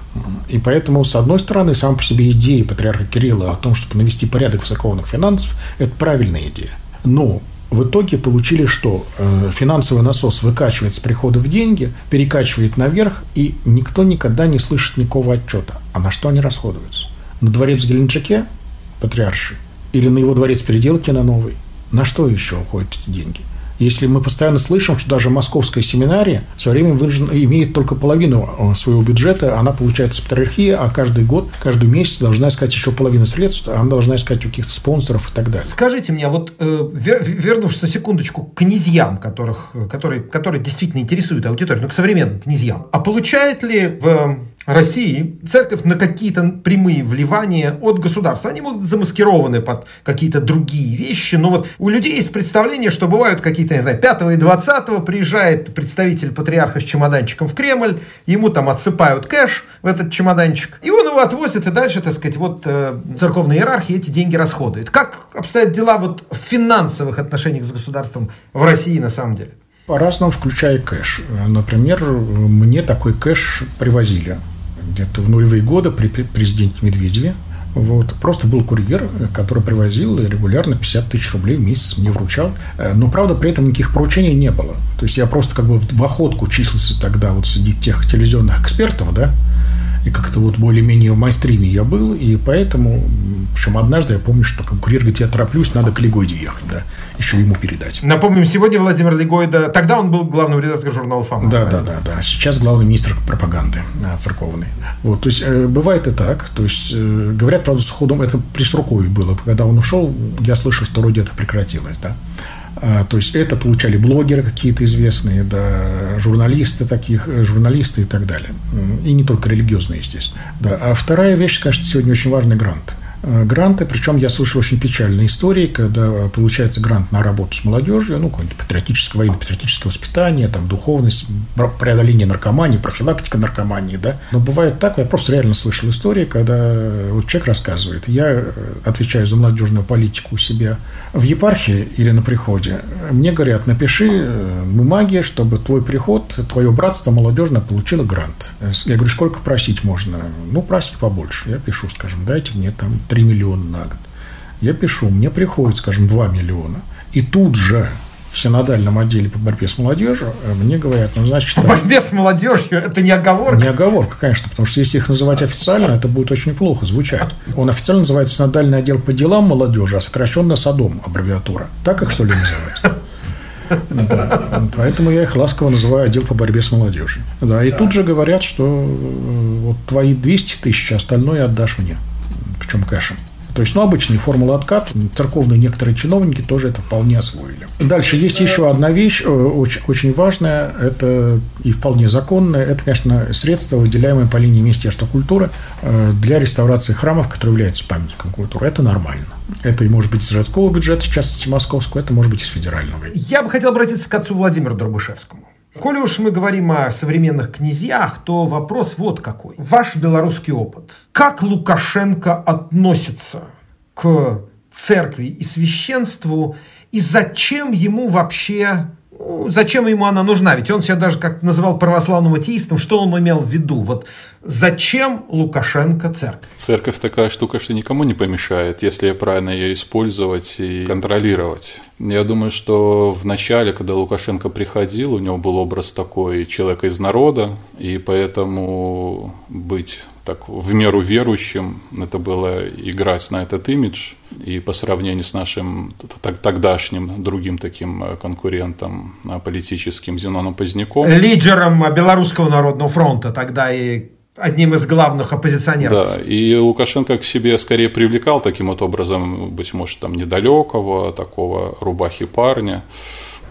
И поэтому, с одной стороны, сам по себе идея патриарха Кирилла о том, чтобы навести порядок в церковных финансов – это правильная идея. Но в итоге получили что? Э, финансовый насос выкачивает с приходов деньги, перекачивает наверх, и никто никогда не слышит никакого отчета. А на что они расходуются? На дворец в Геленджике, патриарши, или на его дворец переделки на новый? На что еще уходят эти деньги? Если мы постоянно слышим, что даже московская семинария все время имеет только половину э, своего бюджета, она получается патриархия, а каждый год, каждый месяц должна искать еще половину средств, она должна искать у каких-то спонсоров и так далее. Скажите мне, вот э, вернувшись на секундочку к князьям, которых, э, которые, которые действительно интересуют аудиторию, но к современным князьям, а получает ли в России церковь на какие-то прямые вливания от государства. Они могут замаскированы под какие-то другие вещи, но вот у людей есть представление, что бывают какие-то, не знаю, 5 и 20 приезжает представитель патриарха с чемоданчиком в Кремль, ему там отсыпают кэш в этот чемоданчик, и он его отвозит, и дальше, так сказать, вот э, церковная иерархия эти деньги расходует. Как обстоят дела вот в финансовых отношениях с государством в России на самом деле? По-разному, включая кэш. Например, мне такой кэш привозили где-то в нулевые годы при президенте Медведеве. Вот. Просто был курьер, который привозил регулярно 50 тысяч рублей в месяц мне вручал. Э, но, правда, при этом никаких поручений не было. То есть, я просто как бы в охотку числился тогда вот среди тех телевизионных экспертов, да, и как-то вот более-менее в майстриме я был, и поэтому, причем однажды я помню, что курьер говорит, я тороплюсь, надо к Легойде ехать, да, еще ему передать. Напомним, сегодня Владимир Легойда, тогда он был главным редактором журнала «Фама». Да, да, да, да, сейчас главный министр пропаганды да, церковный. Вот, то есть, э, бывает и так, то есть, э, говорят, правда, с ходом, это при Суркове было, когда он ушел, я слышал, что вроде это прекратилось, да. А, то есть это получали блогеры какие-то известные, да, журналисты таких, э, журналисты и так далее. И не только религиозные, естественно. Да. А вторая вещь, конечно, сегодня очень важный грант. Э, гранты, причем я слышал очень печальные истории, когда получается грант на работу с молодежью, ну, какое-нибудь патриотическое, военно-патриотическое воспитание, там, духовность, преодоление наркомании, профилактика наркомании, да. Но бывает так, я просто реально слышал истории, когда вот человек рассказывает, я э, отвечаю за молодежную политику у себя в епархии или на приходе, мне говорят, напиши э, бумаги, чтобы твой приход, твое братство молодежное получило грант. Я говорю, сколько просить можно? Ну, просить побольше. Я пишу, скажем, дайте мне там 3 миллиона на год. Я пишу, мне приходит, скажем, 2 миллиона. И тут же в синодальном отделе по борьбе с молодежью э, мне говорят, ну, значит... По так, борьбе с молодежью? Это не оговорка? Не оговорка, конечно, потому что если их называть официально, это будет очень плохо звучать. Он официально называется синодальный отдел по делам молодежи, а сокращенно САДОМ аббревиатура. Так их, что ли, называть? Да. Поэтому я их ласково называю отдел по борьбе с молодежью. Да, и тут же говорят, что э, вот твои 200 тысяч, остальное отдашь мне причем кэшем. То есть, ну, обычный формула откат. Церковные некоторые чиновники тоже это вполне освоили. Дальше есть еще одна вещь, э, очень, очень важная, это и вполне законная. Это, конечно, средства, выделяемые по линии Министерства культуры э, для реставрации храмов, которые являются памятником культуры. Это нормально. Это и может быть из городского бюджета, в частности московского, это может быть из федерального. Я бы хотел обратиться к отцу Владимиру Дробышевскому. Коли уж мы говорим о современных князьях, то вопрос вот какой. Ваш белорусский опыт. Как Лукашенко относится к церкви и священству, и зачем ему вообще зачем ему она нужна? Ведь он себя даже как называл православным атеистом. Что он имел в виду? Вот зачем Лукашенко церковь? Церковь такая штука, что никому не помешает, если правильно ее использовать и контролировать. Я думаю, что в начале, когда Лукашенко приходил, у него был образ такой человека из народа, и поэтому быть так в меру верующим, это было играть на этот имидж, и по сравнению с нашим тогдашним другим таким э, конкурентом э, политическим Зеноном Поздняком. Лидером Белорусского народного фронта тогда и одним из главных оппозиционеров. Да, и Лукашенко к себе скорее привлекал таким вот образом, быть может, там недалекого, такого рубахи парня.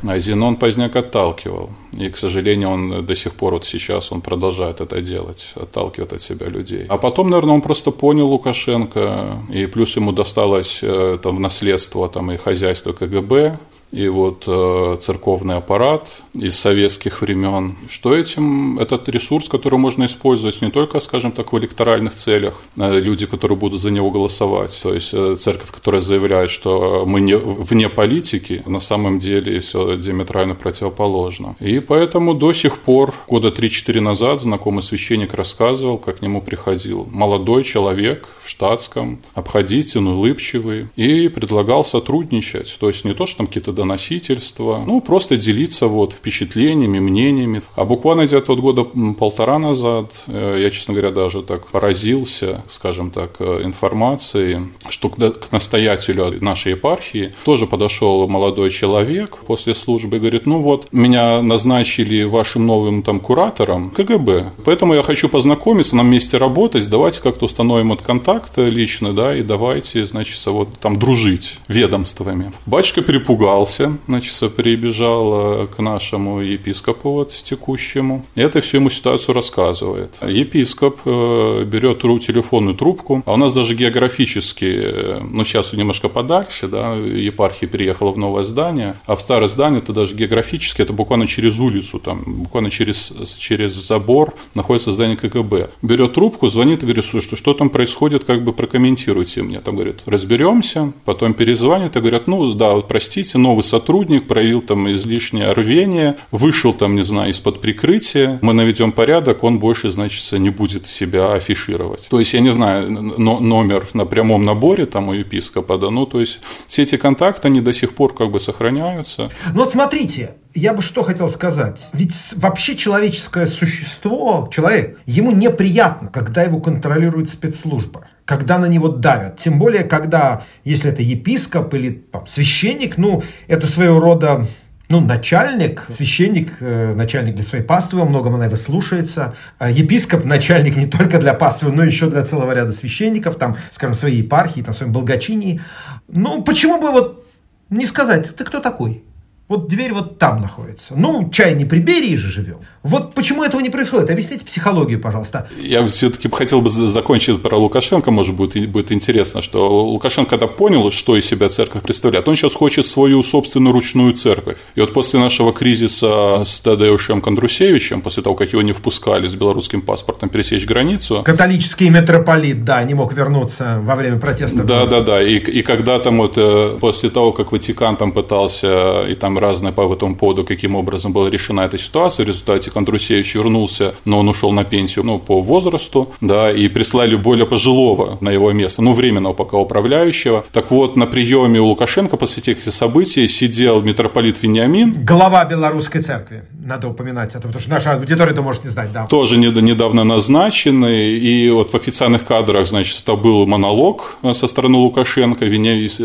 А Зенон Поздняк отталкивал. И, к сожалению, он до сих пор вот сейчас он продолжает это делать, отталкивает от себя людей. А потом, наверное, он просто понял Лукашенко, и плюс ему досталось э, там, в наследство там, и хозяйство КГБ, и вот э, церковный аппарат из советских времен, что этим этот ресурс, который можно использовать не только, скажем так, в электоральных целях, а люди, которые будут за него голосовать, то есть э, церковь, которая заявляет, что мы не, вне политики, на самом деле все диаметрально противоположно. И поэтому до сих пор, года 3-4 назад, знакомый священник рассказывал, как к нему приходил молодой человек в штатском, обходительный, улыбчивый, и предлагал сотрудничать. То есть не то, что там какие-то доносительства, ну, просто делиться вот впечатлениями, мнениями. А буквально где-то от года полтора назад э, я, честно говоря, даже так поразился, скажем так, э, информацией, что к настоятелю нашей епархии тоже подошел молодой человек после службы и говорит, ну вот, меня назначили вашим новым там куратором КГБ, поэтому я хочу познакомиться, нам вместе работать, давайте как-то установим этот контакт лично, да, и давайте, значит, вот там дружить ведомствами. Батюшка перепугался, испугался, значит, прибежал к нашему епископу вот текущему. Это всю ему ситуацию рассказывает. Епископ э, берет телефонную трубку, а у нас даже географически, э, ну сейчас немножко подальше, да, епархия переехала в новое здание, а в старое здание это даже географически, это буквально через улицу, там, буквально через, через забор находится здание КГБ. Берет трубку, звонит и говорит, что что там происходит, как бы прокомментируйте мне. Там говорит, разберемся, потом перезвонит и говорят, ну да, простите, но новый сотрудник проявил там излишнее рвение, вышел там, не знаю, из-под прикрытия, мы наведем порядок, он больше, значит, не будет себя афишировать. То есть, я не знаю, но, номер на прямом наборе там у епископа, да, ну, то есть, все эти контакты, они до сих пор как бы сохраняются. Ну, вот смотрите, я бы что хотел сказать. Ведь вообще человеческое существо, человек, ему неприятно, когда его контролирует спецслужба когда на него давят. Тем более, когда, если это епископ или там, священник, ну, это своего рода ну, начальник, священник, э, начальник для своей паствы, во многом она его слушается. А епископ, начальник не только для паствы, но еще для целого ряда священников, там, скажем, своей епархии, там, своем благочинии. Ну, почему бы вот не сказать, ты кто такой? Вот дверь вот там находится. Ну, чай не при Берии же живем. Вот почему этого не происходит? Объясните психологию, пожалуйста. Я все-таки хотел бы закончить про Лукашенко, может быть, будет интересно, что Лукашенко, когда понял, что из себя церковь представляет, он сейчас хочет свою собственную ручную церковь. И вот после нашего кризиса с Тадеушем Кондрусевичем, после того, как его не впускали с белорусским паспортом пересечь границу... Католический митрополит, да, не мог вернуться во время протеста. Да, да, да. И, и когда там вот э, после того, как Ватикан там пытался и там разное по этому поводу, каким образом была решена эта ситуация. В результате Кондрусевич вернулся, но он ушел на пенсию ну, по возрасту, да, и прислали более пожилого на его место, ну, временного пока управляющего. Так вот, на приеме у Лукашенко после этих событий сидел митрополит Вениамин. Глава Белорусской церкви, надо упоминать это, потому что наша аудитория это может не знать, да. Тоже недавно назначенный, и вот в официальных кадрах, значит, это был монолог со стороны Лукашенко,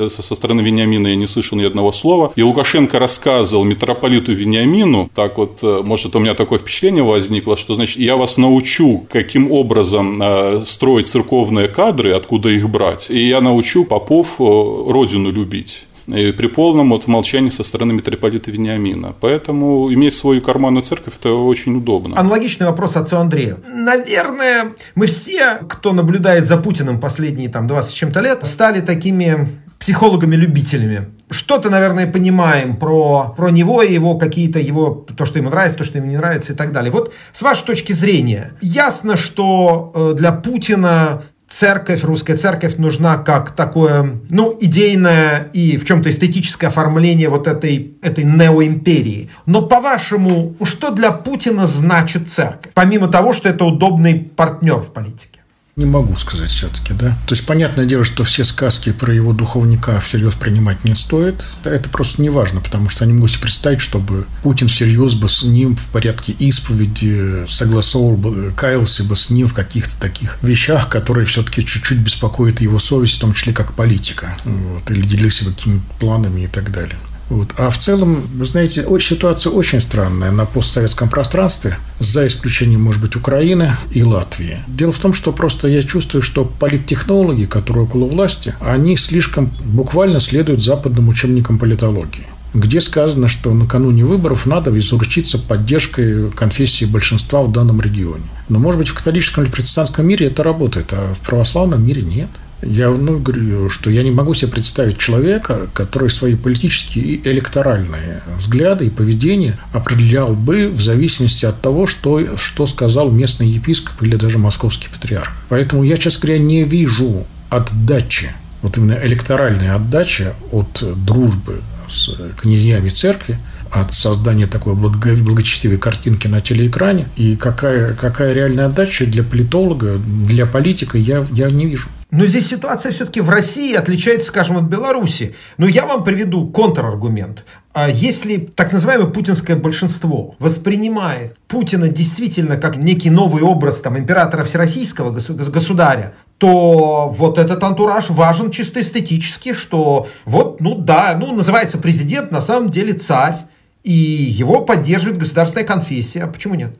со стороны Вениамина я не слышал ни одного слова, и Лукашенко рассказывал рассказывал митрополиту Вениамину, так вот, э, может, у меня такое впечатление возникло, что, значит, я вас научу, каким образом э, строить церковные кадры, откуда их брать, и я научу попов э, родину любить и при полном вот молчании со стороны митрополита Вениамина. Поэтому иметь свою карманную церковь – это очень удобно. Аналогичный вопрос отцу Андрею. Наверное, мы все, кто наблюдает за Путиным последние там, 20 с чем-то лет, стали такими психологами-любителями. Что-то, наверное, понимаем про, про него и его какие-то его, то, что ему нравится, то, что ему не нравится и так далее. Вот с вашей точки зрения, ясно, что э, для Путина церковь, русская церковь нужна как такое, ну, идейное и в чем-то эстетическое оформление вот этой, этой неоимперии. Но по-вашему, что для Путина значит церковь? Помимо того, что это удобный партнер в политике. Не могу сказать все-таки, да. То есть, понятное дело, что все сказки про его духовника всерьез принимать не стоит. Это просто не важно, потому что они могут себе представить, чтобы Путин всерьез бы с ним в порядке исповеди согласовывал бы, каялся бы с ним в каких-то таких вещах, которые все-таки чуть-чуть беспокоят его совесть, в том числе как политика. Вот, или делился бы какими-то планами и так далее. Вот. А в целом, вы знаете, ситуация очень странная на постсоветском пространстве, за исключением, может быть, Украины и Латвии. Дело в том, что просто я чувствую, что политтехнологи, которые около власти, они слишком буквально следуют западным учебникам политологии где сказано, что накануне выборов надо изурчиться поддержкой конфессии большинства в данном регионе. Но, может быть, в католическом или протестантском мире это работает, а в православном мире нет. Я вновь говорю, что я не могу себе представить человека, который свои политические и электоральные взгляды и поведение определял бы в зависимости от того, что, что сказал местный епископ или даже московский патриарх. Поэтому я, честно говоря, не вижу отдачи, вот именно электоральной отдачи от дружбы с князьями церкви, от создания такой благочестивой картинки на телеэкране. И какая, какая реальная отдача для политолога, для политика, я, я не вижу. Но здесь ситуация все-таки в России отличается, скажем, от Беларуси. Но я вам приведу контраргумент. А если так называемое путинское большинство воспринимает Путина действительно как некий новый образ там, императора всероссийского государя, то вот этот антураж важен чисто эстетически, что вот, ну да, ну называется президент, на самом деле царь, и его поддерживает государственная конфессия. А почему нет?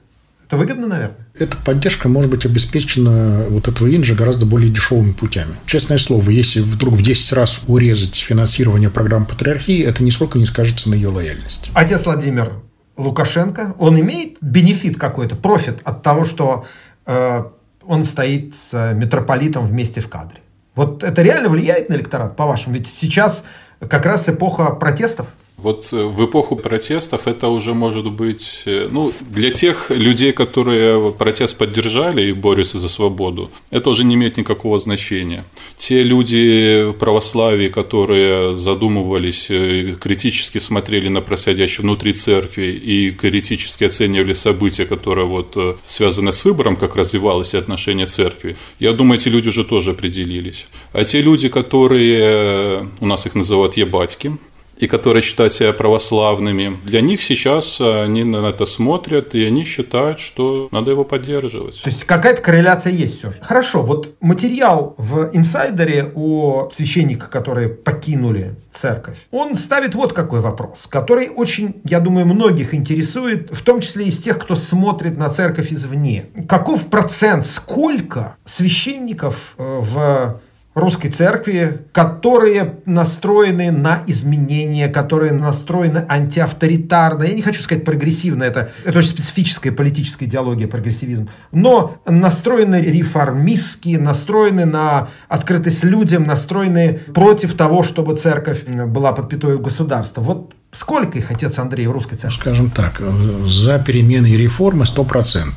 Это выгодно, наверное. Эта поддержка может быть обеспечена вот этого инжа гораздо более дешевыми путями. Честное слово, если вдруг в 10 раз урезать финансирование программ патриархии, это нисколько не скажется на ее лояльности. Отец Владимир Лукашенко, он имеет бенефит какой-то, профит от того, что э, он стоит с митрополитом вместе в кадре. Вот это реально влияет на электорат, по-вашему? Ведь сейчас как раз эпоха протестов. Вот э, в эпоху протестов это уже может быть, э, ну, для тех людей, которые протест поддержали и борются за свободу, это уже не имеет никакого значения. Те люди православия, которые задумывались, э, критически смотрели на происходящее внутри церкви и критически оценивали события, которые вот связаны с выбором, как развивалось отношение церкви, я думаю, эти люди уже тоже определились. А те люди, которые, у нас их называют ебатьки, и которые считают себя православными, для них сейчас э, они на это смотрят, и они считают, что надо его поддерживать. То есть какая-то корреляция есть все же. Хорошо, вот материал в инсайдере о священниках, которые покинули церковь, он ставит вот какой вопрос, который очень, я думаю, многих интересует, в том числе из тех, кто смотрит на церковь извне. Каков процент, сколько священников э, в русской церкви, которые настроены на изменения, которые настроены антиавторитарно. Я не хочу сказать прогрессивно, это, это очень специфическая политическая идеология, прогрессивизм. Но настроены реформистски, настроены на открытость людям, настроены против того, чтобы церковь была под пятой государства. Вот Сколько их, отец Андрей, в русской церкви? Скажем так, за перемены и реформы 100%.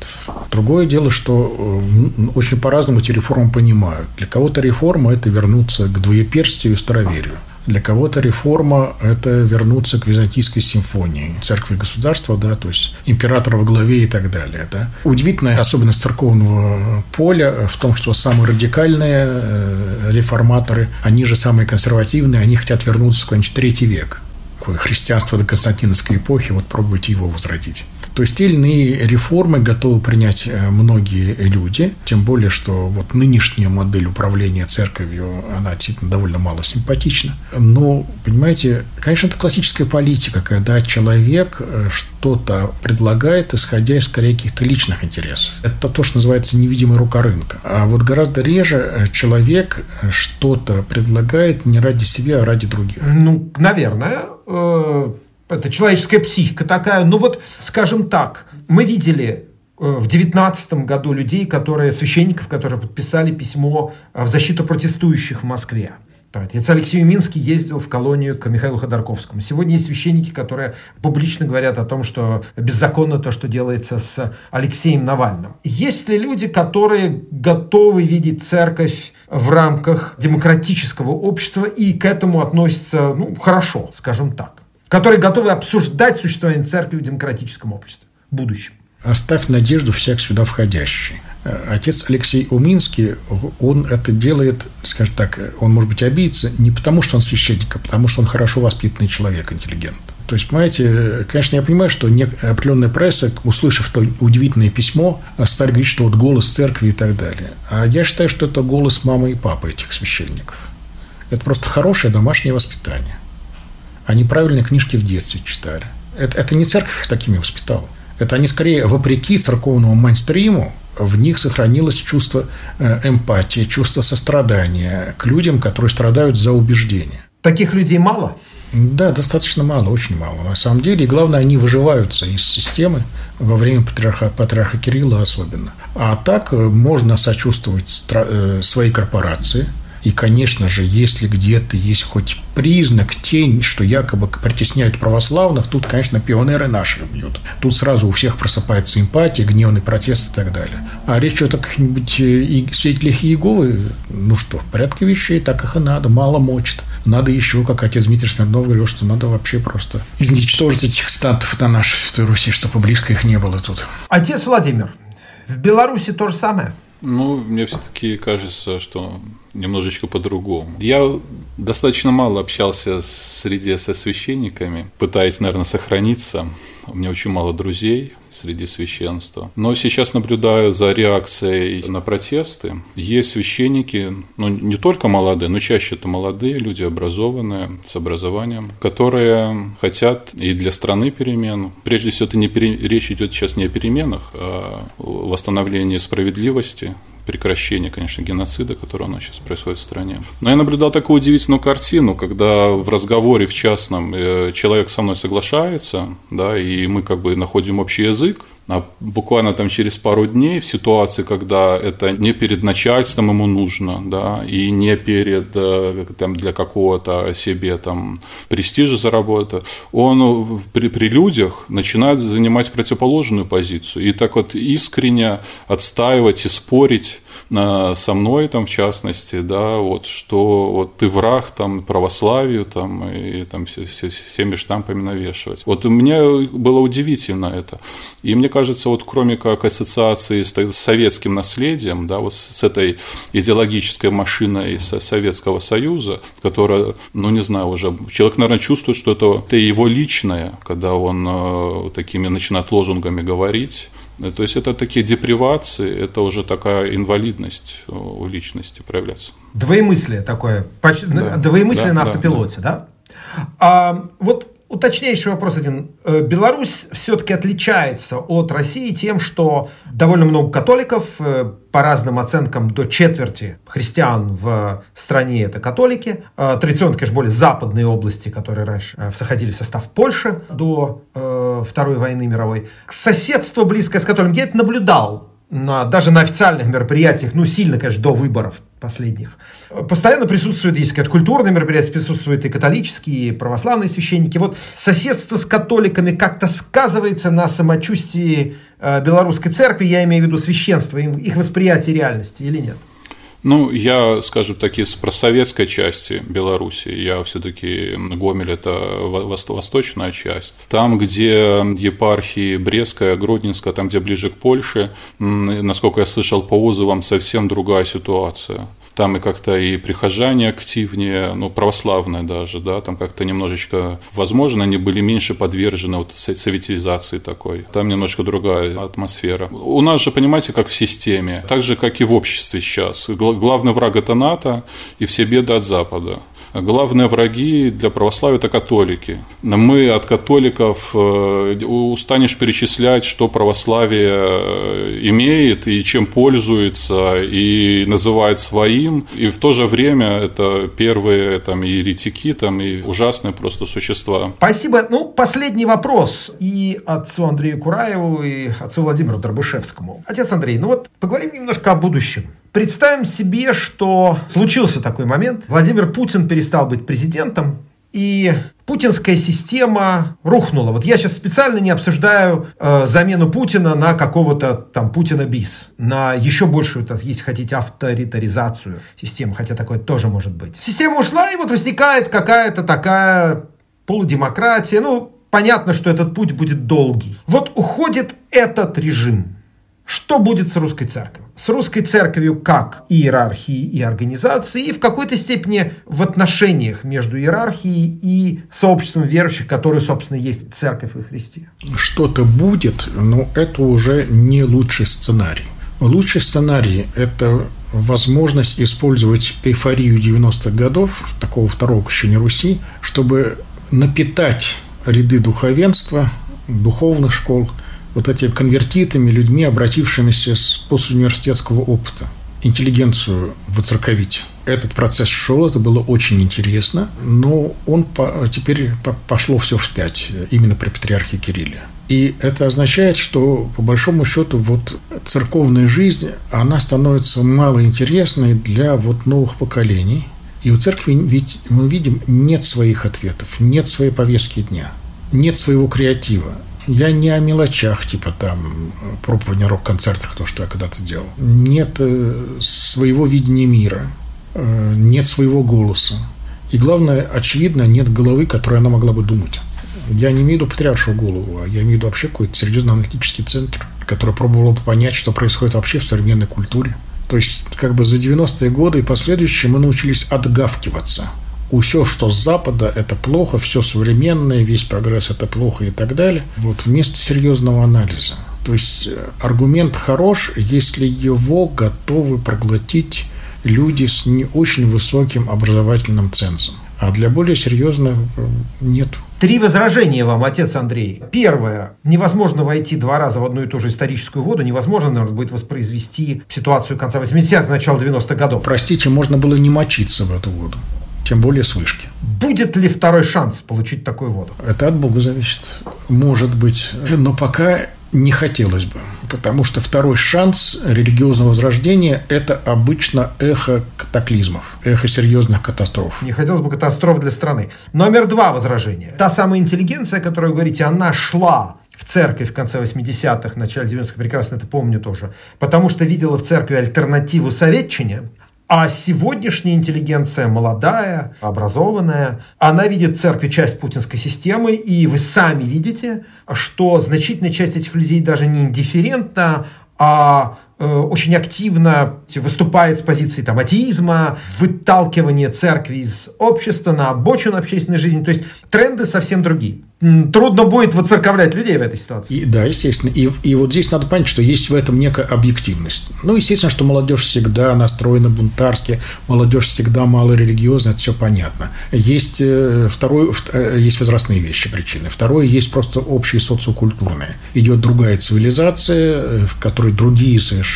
Другое дело, что э, очень по-разному эти реформы понимают. Для кого-то реформа – это вернуться к двоеперстию и староверию. Для кого-то реформа – это вернуться к византийской симфонии, церкви государства, да, то есть императора во главе и так далее. Да. Удивительная особенность церковного поля в том, что самые радикальные э, реформаторы, они же самые консервативные, они хотят вернуться в какой-нибудь третий век такое христианство до Константиновской эпохи, вот пробуйте его возродить. То есть те или иные реформы готовы принять э, многие люди, тем более, что вот нынешняя модель управления церковью, она действительно довольно мало симпатична. Но, понимаете, конечно, это классическая политика, когда человек э, что-то предлагает, исходя из скорее каких-то личных интересов. Это то, что называется невидимая рука рынка. А вот гораздо реже э, человек что-то предлагает не ради себя, а ради других. Ну, наверное, это человеческая психика такая. Ну вот, скажем так, мы видели э, в девятнадцатом году людей, которые, священников, которые подписали письмо э, в защиту протестующих в Москве. Отец Алексей Минский ездил в колонию к Михаилу Ходорковскому. Сегодня есть священники, которые публично говорят о том, что беззаконно то, что делается с Алексеем Навальным. Есть ли люди, которые готовы видеть церковь в рамках демократического общества и к этому относятся ну, хорошо, скажем так? которые готовы обсуждать существование церкви в демократическом обществе в будущем. Оставь надежду всех сюда входящий. Отец Алексей Уминский, он это делает, скажем так, он, может быть, обидится не потому, что он священник, а потому, что он хорошо воспитанный человек, интеллигент. То есть, понимаете, конечно, я понимаю, что определенная пресса, услышав то удивительное письмо, стали говорить, что вот голос церкви и так далее. А я считаю, что это голос мамы и папы этих священников. Это просто хорошее домашнее воспитание. Они правильные книжки в детстве читали. Это, это не церковь их такими воспитала. Это они скорее, вопреки церковному майнстриму, в них сохранилось чувство э, эмпатии, чувство сострадания к людям, которые страдают за убеждения. Таких людей мало? Да, достаточно мало, очень мало. На самом деле, и главное, они выживаются из системы во время патриарха, патриарха Кирилла особенно. А так э, можно сочувствовать э, своей корпорации – и, конечно же, если где-то есть хоть признак, тень, что якобы притесняют православных, тут, конечно, пионеры наши бьют. Тут сразу у всех просыпается эмпатия, гневный протест и так далее. А речь идет о каких-нибудь э, свидетелях Иеговы, ну что, в порядке вещей, так их и надо, мало мочит. Надо еще, как отец Дмитрий Смирнов говорил, что надо вообще просто изничтожить этих статов на нашей Святой Руси, чтобы близко их не было тут. Отец Владимир, в Беларуси то же самое? Ну, мне все-таки кажется, что немножечко по-другому. Я достаточно мало общался среди со священниками, пытаясь, наверное, сохраниться. У меня очень мало друзей среди священства. Но сейчас наблюдаю за реакцией на протесты. Есть священники, ну, не только молодые, но чаще это молодые люди, образованные, с образованием, которые хотят и для страны перемен. Прежде всего, это не пере... речь идет сейчас не о переменах, а о восстановлении справедливости, прекращение, конечно, геноцида, который у нас сейчас происходит в стране. Но я наблюдал такую удивительную картину, когда в разговоре в частном э, человек со мной соглашается, да, и мы как бы находим общий язык, А буквально там через пару дней в ситуации, когда это не перед начальством ему нужно, да, и не перед э, там, для какого-то себе там престижа заработать, он при, при людях начинает занимать противоположную позицию. И так вот искренне отстаивать и спорить со мной там в частности, да, вот что вот ты враг там православию там и там все, все, всеми штампами навешивать. Вот мне было удивительно это. И мне кажется, вот кроме как ассоциации с советским наследием, да, вот с этой идеологической машиной Советского Союза, которая, ну не знаю, уже человек, наверное, чувствует, что это, это его личное, когда он э, такими начинает лозунгами говорить, то есть это такие депривации, это уже такая инвалидность у личности проявляется. Двоемыслие такое, да. двоемыслие да, на автопилоте, да? да? А, вот Уточняющий вопрос один. Э, Беларусь все-таки отличается от России тем, что довольно много католиков, э, по разным оценкам до четверти христиан в стране это католики. Э, традиционно, конечно, более западные области, которые раньше входили в состав Польши до Второй войны мировой. Соседство близкое с католиками я это наблюдал на, даже на официальных мероприятиях, ну, сильно, конечно, до выборов последних. Постоянно присутствуют, есть как культурные мероприятия, присутствуют и католические, и православные священники. Вот соседство с католиками как-то сказывается на самочувствии э, белорусской церкви, я имею в виду священство, их восприятие реальности или нет? Ну, я, скажем так, из просоветской части Беларуси. Я все-таки Гомель – это восточная часть. Там, где епархии Брестская, Гродненская, там, где ближе к Польше, насколько я слышал по отзывам, совсем другая ситуация. Там и как-то и прихожане активнее, ну, православные даже, да, там как-то немножечко, возможно, они были меньше подвержены вот советизации такой. Там немножко другая атмосфера. У нас же, понимаете, как в системе, так же, как и в обществе сейчас. Главный враг – это НАТО и все беды от Запада. Главные враги для православия – это католики. Мы от католиков э, устанешь перечислять, что православие э, имеет и чем пользуется, и называет своим. И в то же время это первые там, еретики там, и ужасные просто существа. Спасибо. Ну, последний вопрос и отцу Андрею Кураеву, и отцу Владимиру Дробышевскому. Отец Андрей, ну вот поговорим немножко о будущем. Представим себе, что случился такой момент. Владимир Путин перестал быть президентом, и путинская система рухнула. Вот я сейчас специально не обсуждаю э, замену Путина на какого-то там Путина бис, на еще большую, так, если хотите, авторитаризацию системы, хотя такое тоже может быть. Система ушла, и вот возникает какая-то такая полудемократия. Ну, понятно, что этот путь будет долгий. Вот уходит этот режим. Что будет с русской церковью? С русской церковью как иерархией и организацией, и в какой-то степени в отношениях между иерархией и сообществом верующих, которые, собственно, есть церковь во Христе. Что-то будет, но это уже не лучший сценарий. Лучший сценарий – это возможность использовать эйфорию 90-х годов, такого второго крещения Руси, чтобы напитать ряды духовенства, духовных школ – вот этими конвертитами, людьми, обратившимися с постуниверситетского опыта, интеллигенцию воцерковить. Этот процесс шел, это было очень интересно, но он по, теперь пошло все вспять, именно при патриархе Кирилле. И это означает, что по большому счету вот церковная жизнь, она становится малоинтересной для вот новых поколений. И у церкви ведь мы видим нет своих ответов, нет своей повестки дня, нет своего креатива. Я не о мелочах, типа там проповедь рок-концертах, то, что я когда-то делал. Нет э, своего видения мира, э, нет своего голоса. И главное, очевидно, нет головы, которой она могла бы думать. Я не имею в виду патриаршую голову, а я имею в виду вообще какой-то серьезный аналитический центр, который пробовал бы понять, что происходит вообще в современной культуре. То есть, как бы за 90-е годы и последующие мы научились отгавкиваться – все, что с Запада, это плохо, все современное, весь прогресс это плохо и так далее. Вот вместо серьезного анализа. То есть э, аргумент хорош, если его готовы проглотить люди с не очень высоким образовательным цензом. А для более серьезных э, нет. Три возражения вам, отец Андрей. Первое. Невозможно войти два раза в одну и ту же историческую воду. Невозможно, наверное, будет воспроизвести ситуацию конца 80-х, начала 90-х годов. Простите, можно было не мочиться в эту воду тем более с вышки. Будет ли второй шанс получить такую воду? Это от Бога зависит. Может быть. Но пока Не хотелось бы, потому что второй шанс религиозного возрождения – это обычно эхо катаклизмов, эхо серьезных катастроф. Не хотелось бы катастроф для страны. Номер два возражения. Та самая интеллигенция, о которой вы говорите, она шла в церковь в конце 80-х, начале 90-х, прекрасно это помню тоже, потому что видела в церкви альтернативу советчине, а сегодняшняя интеллигенция, молодая, образованная, она видит в церкви часть путинской системы, и вы сами видите, что значительная часть этих людей даже не индифферентна, а очень активно выступает с позиции там, атеизма, выталкивания церкви из общества на обочину общественной жизни. То есть тренды совсем другие трудно будет воцерковлять людей в этой ситуации. И, да, естественно. И, и вот здесь надо понять, что есть в этом некая объективность. Ну, естественно, что молодежь всегда настроена бунтарски, молодежь всегда малорелигиозна, это все понятно. Есть, э, второй, э, есть возрастные вещи, причины. Второе, есть просто общие социокультурные. Идет другая цивилизация, э, в которой другие совершенно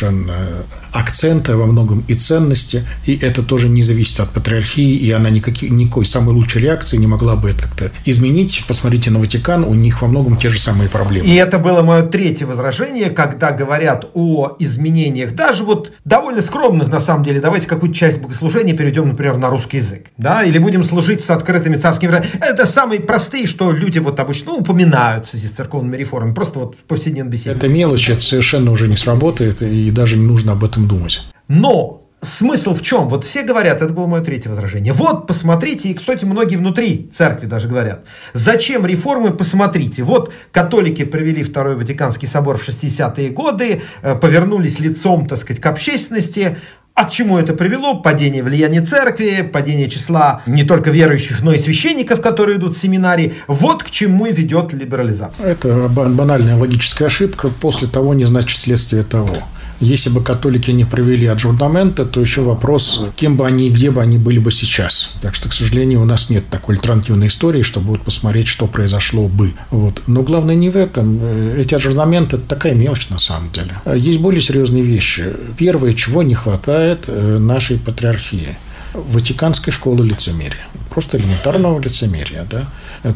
акценты во многом и ценности, и это тоже не зависит от патриархии, и она никакой, никакой самой лучшей реакции не могла бы это как-то изменить. Посмотрите на Ватикан, у них во многом те же самые проблемы. И это было мое третье возражение, когда говорят о изменениях, даже вот довольно скромных на самом деле, давайте какую-то часть богослужения перейдем, например, на русский язык, да, или будем служить с открытыми царскими Это самые простые, что люди вот обычно ну, упоминают в связи с церковными реформами, просто вот в повседневной беседе. Это мелочь, это совершенно уже не сработает, и даже не нужно об этом думать. Но смысл в чем? Вот все говорят, это было мое третье возражение. Вот, посмотрите, и, кстати, многие внутри церкви даже говорят, зачем реформы, посмотрите. Вот католики провели Второй Ватиканский собор в 60-е годы, э, повернулись лицом, так сказать, к общественности, а к чему это привело? Падение влияния церкви, падение числа не только верующих, но и священников, которые идут в семинарии. Вот к чему и ведет либерализация. Это банальная логическая ошибка. После того не значит следствие того. Если бы католики не провели аджурнамента, то еще вопрос, кем бы они и где бы они были бы сейчас. Так что, к сожалению, у нас нет такой альтернативной истории, чтобы вот посмотреть, что произошло бы. Вот. Но главное не в этом. Эти аджурнаменты – это такая мелочь на самом деле. Есть более серьезные вещи. Первое, чего не хватает э, нашей патриархии – Ватиканской школы лицемерия. Просто элементарного лицемерия. Да?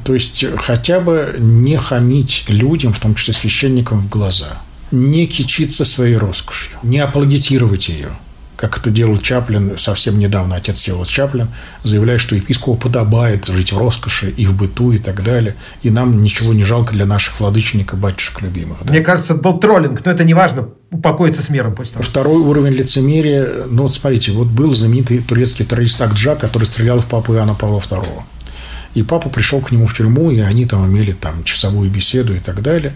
То есть, хотя бы не хамить людям, в том числе священникам, в глаза – не кичиться своей роскошью, не апологетировать ее, как это делал Чаплин совсем недавно, отец Севолод Чаплин, заявляя, что епископу подобает жить в роскоши и в быту и так далее, и нам ничего не жалко для наших владычников, батюшек любимых. Да? Мне кажется, это был троллинг, но это не важно, упокоиться с миром пусть того. Второй уровень лицемерия, ну вот смотрите, вот был знаменитый турецкий террорист Акджа, который стрелял в папу Иоанна Павла II. И папа пришел к нему в тюрьму, и они там имели там часовую беседу и так далее.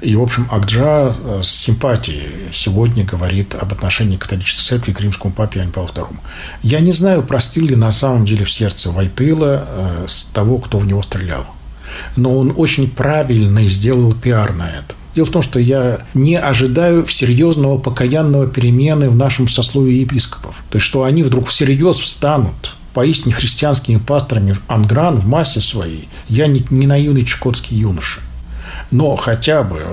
И, в общем, Акджа э, с симпатией сегодня говорит об отношении католической церкви к римскому папе Иоанну Павлу II. Я не знаю, простил ли на самом деле в сердце Вайтыла э, с того, кто в него стрелял. Но он очень правильно сделал пиар на это. Дело в том, что я не ожидаю серьезного покаянного перемены в нашем сословии епископов. То есть, что они вдруг всерьез встанут поистине христианскими пасторами ангран в массе своей, я не, не наивный чукотский юноша. Но хотя бы,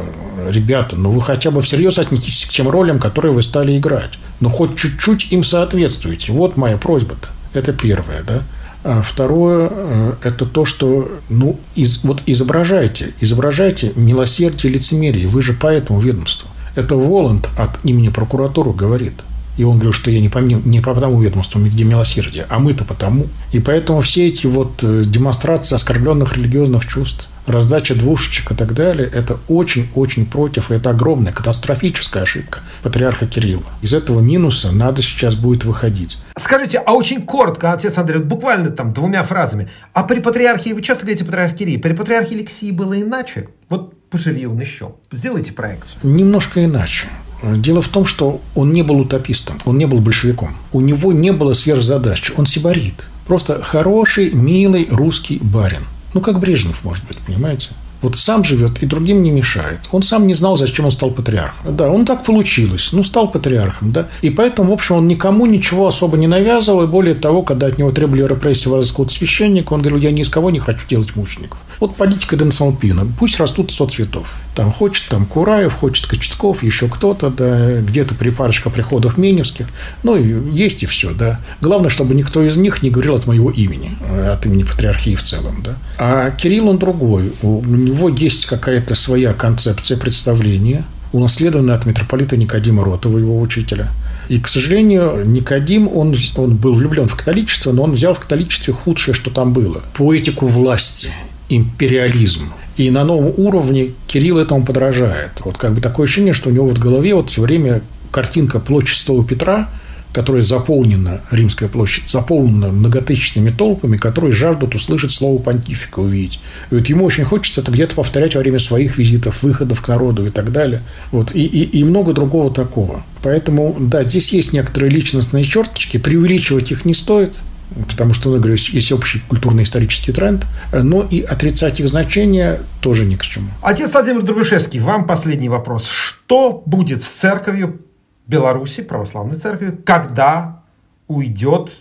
ребята, ну вы хотя бы всерьез отнеситесь к тем ролям, которые вы стали играть. Ну хоть чуть-чуть им соответствуете. Вот моя просьба-то. Это первое, да. А второе э, – это то, что, ну, из, вот изображайте, изображайте милосердие и лицемерие. Вы же по этому ведомству. Это Воланд от имени прокуратуры говорит – и он говорил, что я не по, не по тому ведомству, где милосердие, а мы-то потому. И поэтому все эти вот э, демонстрации оскорбленных религиозных чувств, раздача двушечек и так далее, это очень-очень против, и это огромная катастрофическая ошибка патриарха Кирилла. Из этого минуса надо сейчас будет выходить. Скажите, а очень коротко, отец Андрей, буквально там двумя фразами. А при патриархии, вы часто говорите патриарх Кирилл, при патриархе Алексии было иначе? Вот поживи он еще. Сделайте проекцию. Немножко иначе. Дело в том, что он не был утопистом, он не был большевиком. У него не было сверхзадач, он сибарит. Просто хороший, милый русский барин. Ну, как Брежнев, может быть, понимаете? Вот сам живет и другим не мешает. Он сам не знал, зачем он стал патриархом. Да, он так получилось. Ну, стал патриархом, да. И поэтому, в общем, он никому ничего особо не навязывал. И более того, когда от него требовали репрессии в священника, он говорил, я ни из кого не хочу делать мучеников. Вот подите-ка до Самопина, пусть растут соцветов. Там хочет там Кураев, хочет Кочетков, еще кто-то, да, где-то при парочка приходов Меневских. Ну, и есть и все, да. Главное, чтобы никто из них не говорил от моего имени, от имени патриархии в целом, да. А Кирилл, он другой. У него есть какая-то своя концепция представления, унаследованная от митрополита Никодима Ротова, его учителя. И, к сожалению, Никодим, он, он был влюблен в католичество, но он взял в католичестве худшее, что там было. Поэтику власти, империализм. И на новом уровне Кирилл этому подражает. Вот как бы такое ощущение, что у него в голове вот все время картинка площадь Святого Петра – которая заполнена, Римская площадь, заполнена многотысячными толпами, которые жаждут услышать слово понтифика, увидеть. И вот ему очень хочется это где-то повторять во время своих визитов, выходов к народу и так далее. Вот. И, и, и много другого такого. Поэтому, да, здесь есть некоторые личностные черточки, преувеличивать их не стоит, потому что, ну, говорю, есть общий культурно-исторический тренд, но и отрицать их значение тоже ни к чему. Отец Владимир Дробышевский, вам последний вопрос. Что будет с церковью Беларуси, православной церкви, когда уйдет,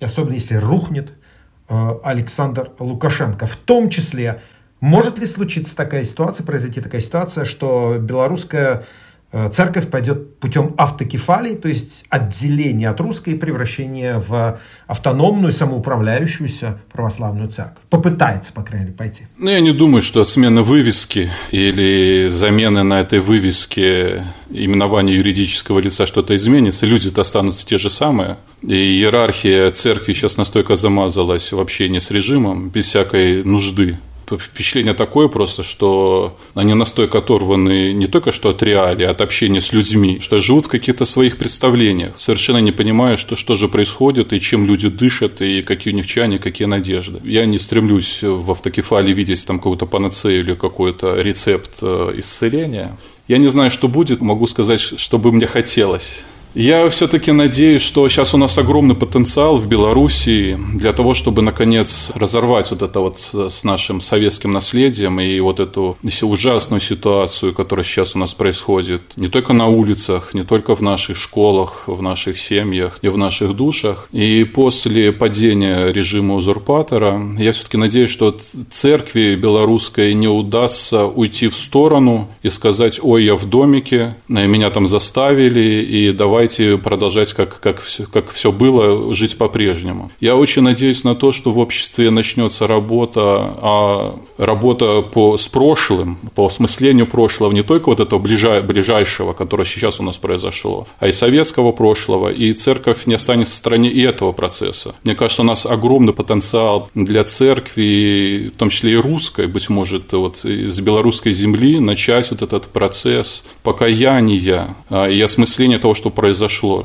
особенно если рухнет э, Александр Лукашенко. В том числе, может ли случиться такая ситуация, произойти такая ситуация, что белорусская церковь пойдет путем автокефалии, то есть отделения от русской и превращения в автономную, самоуправляющуюся православную церковь. Попытается, по крайней мере, пойти. Ну, я не думаю, что смена вывески или замена на этой вывеске именования юридического лица что-то изменится. Люди-то останутся те же самые. И иерархия церкви сейчас настолько замазалась в общении с режимом, без всякой нужды впечатление такое просто, что они настолько оторваны не только что от реалии, а от общения с людьми, что живут в каких-то своих представлениях, совершенно не понимая, что, что же происходит, и чем люди дышат, и какие у них чаяния, какие надежды. Я не стремлюсь в автокефалии видеть там какую-то панацею или какой-то рецепт э, исцеления. Я не знаю, что будет, могу сказать, что бы мне хотелось. Я все-таки надеюсь, что сейчас у нас огромный потенциал в Белоруссии для того, чтобы наконец разорвать вот это вот с нашим советским наследием и вот эту ужасную ситуацию, которая сейчас у нас происходит не только на улицах, не только в наших школах, в наших семьях и в наших душах. И после падения режима узурпатора я все-таки надеюсь, что церкви белорусской не удастся уйти в сторону и сказать, ой, я в домике, меня там заставили, и давай давайте продолжать, как, как, все, как все было, жить по-прежнему. Я очень надеюсь на то, что в обществе начнется работа, а работа по, с прошлым, по осмыслению прошлого, не только вот этого ближай, ближайшего, которое сейчас у нас произошло, а и советского прошлого, и церковь не останется в стороне и этого процесса. Мне кажется, у нас огромный потенциал для церкви, в том числе и русской, быть может, вот из белорусской земли начать вот этот процесс покаяния а, и осмысления того, что произошло,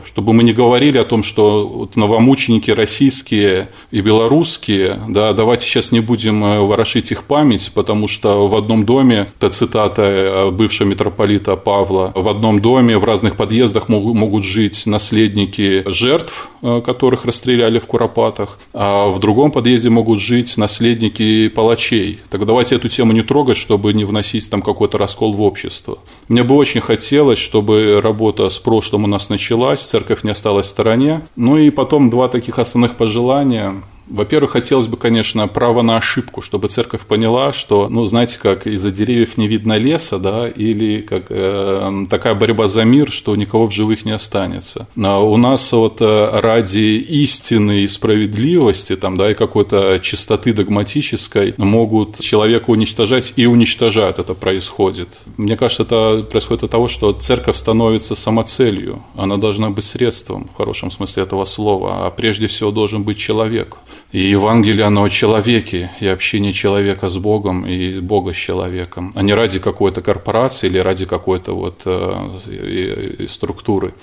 чтобы мы не говорили о том, что вот новомученики российские и белорусские, да, давайте сейчас не будем э, ворошить их память, потому что в одном доме, это цитата э, бывшего митрополита Павла, в одном доме в разных подъездах могут жить наследники жертв, э, которых расстреляли в Куропатах, а в другом подъезде могут жить наследники палачей. Так давайте эту тему не трогать, чтобы не вносить там какой-то раскол в общество. Мне бы очень хотелось, чтобы работа с прошлым у нас началась, церковь не осталась в стороне. Ну и потом два таких основных пожелания. Во-первых, хотелось бы, конечно, право на ошибку, чтобы церковь поняла, что, ну, знаете, как из-за деревьев не видно леса, да, или как э, такая борьба за мир, что никого в живых не останется. Но у нас вот э, ради истины и справедливости, там, да, и какой-то чистоты догматической могут человека уничтожать и уничтожают это происходит. Мне кажется, это происходит от того, что церковь становится самоцелью. Она должна быть средством, в хорошем смысле этого слова, а прежде всего должен быть человек. И Евангелие, оно о человеке, и общение человека с Богом, и Бога с человеком, а не ради какой-то корпорации или ради какой-то вот э, структуры.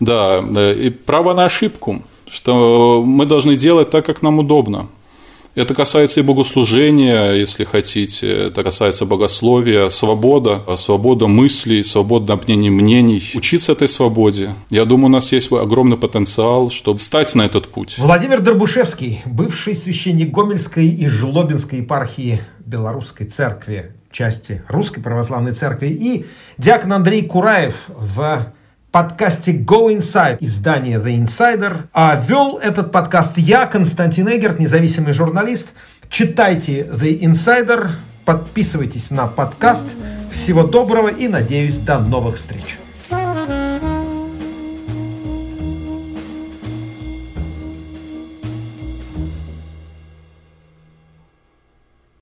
Да, и право на ошибку, что мы должны делать так, как нам удобно. Это касается и богослужения, если хотите, это касается богословия, свобода, свобода мыслей, свобода мнений, мнений. Учиться этой свободе. Я думаю, у нас есть огромный потенциал, чтобы встать на этот путь. Владимир Дробушевский, бывший священник Гомельской и Жлобинской епархии Белорусской церкви, части Русской Православной Церкви, и диакон Андрей Кураев в подкасте Go Inside издания The Insider. А вел этот подкаст я, Константин Эгерт, независимый журналист. Читайте The Insider, подписывайтесь на подкаст. Всего доброго и надеюсь до новых встреч.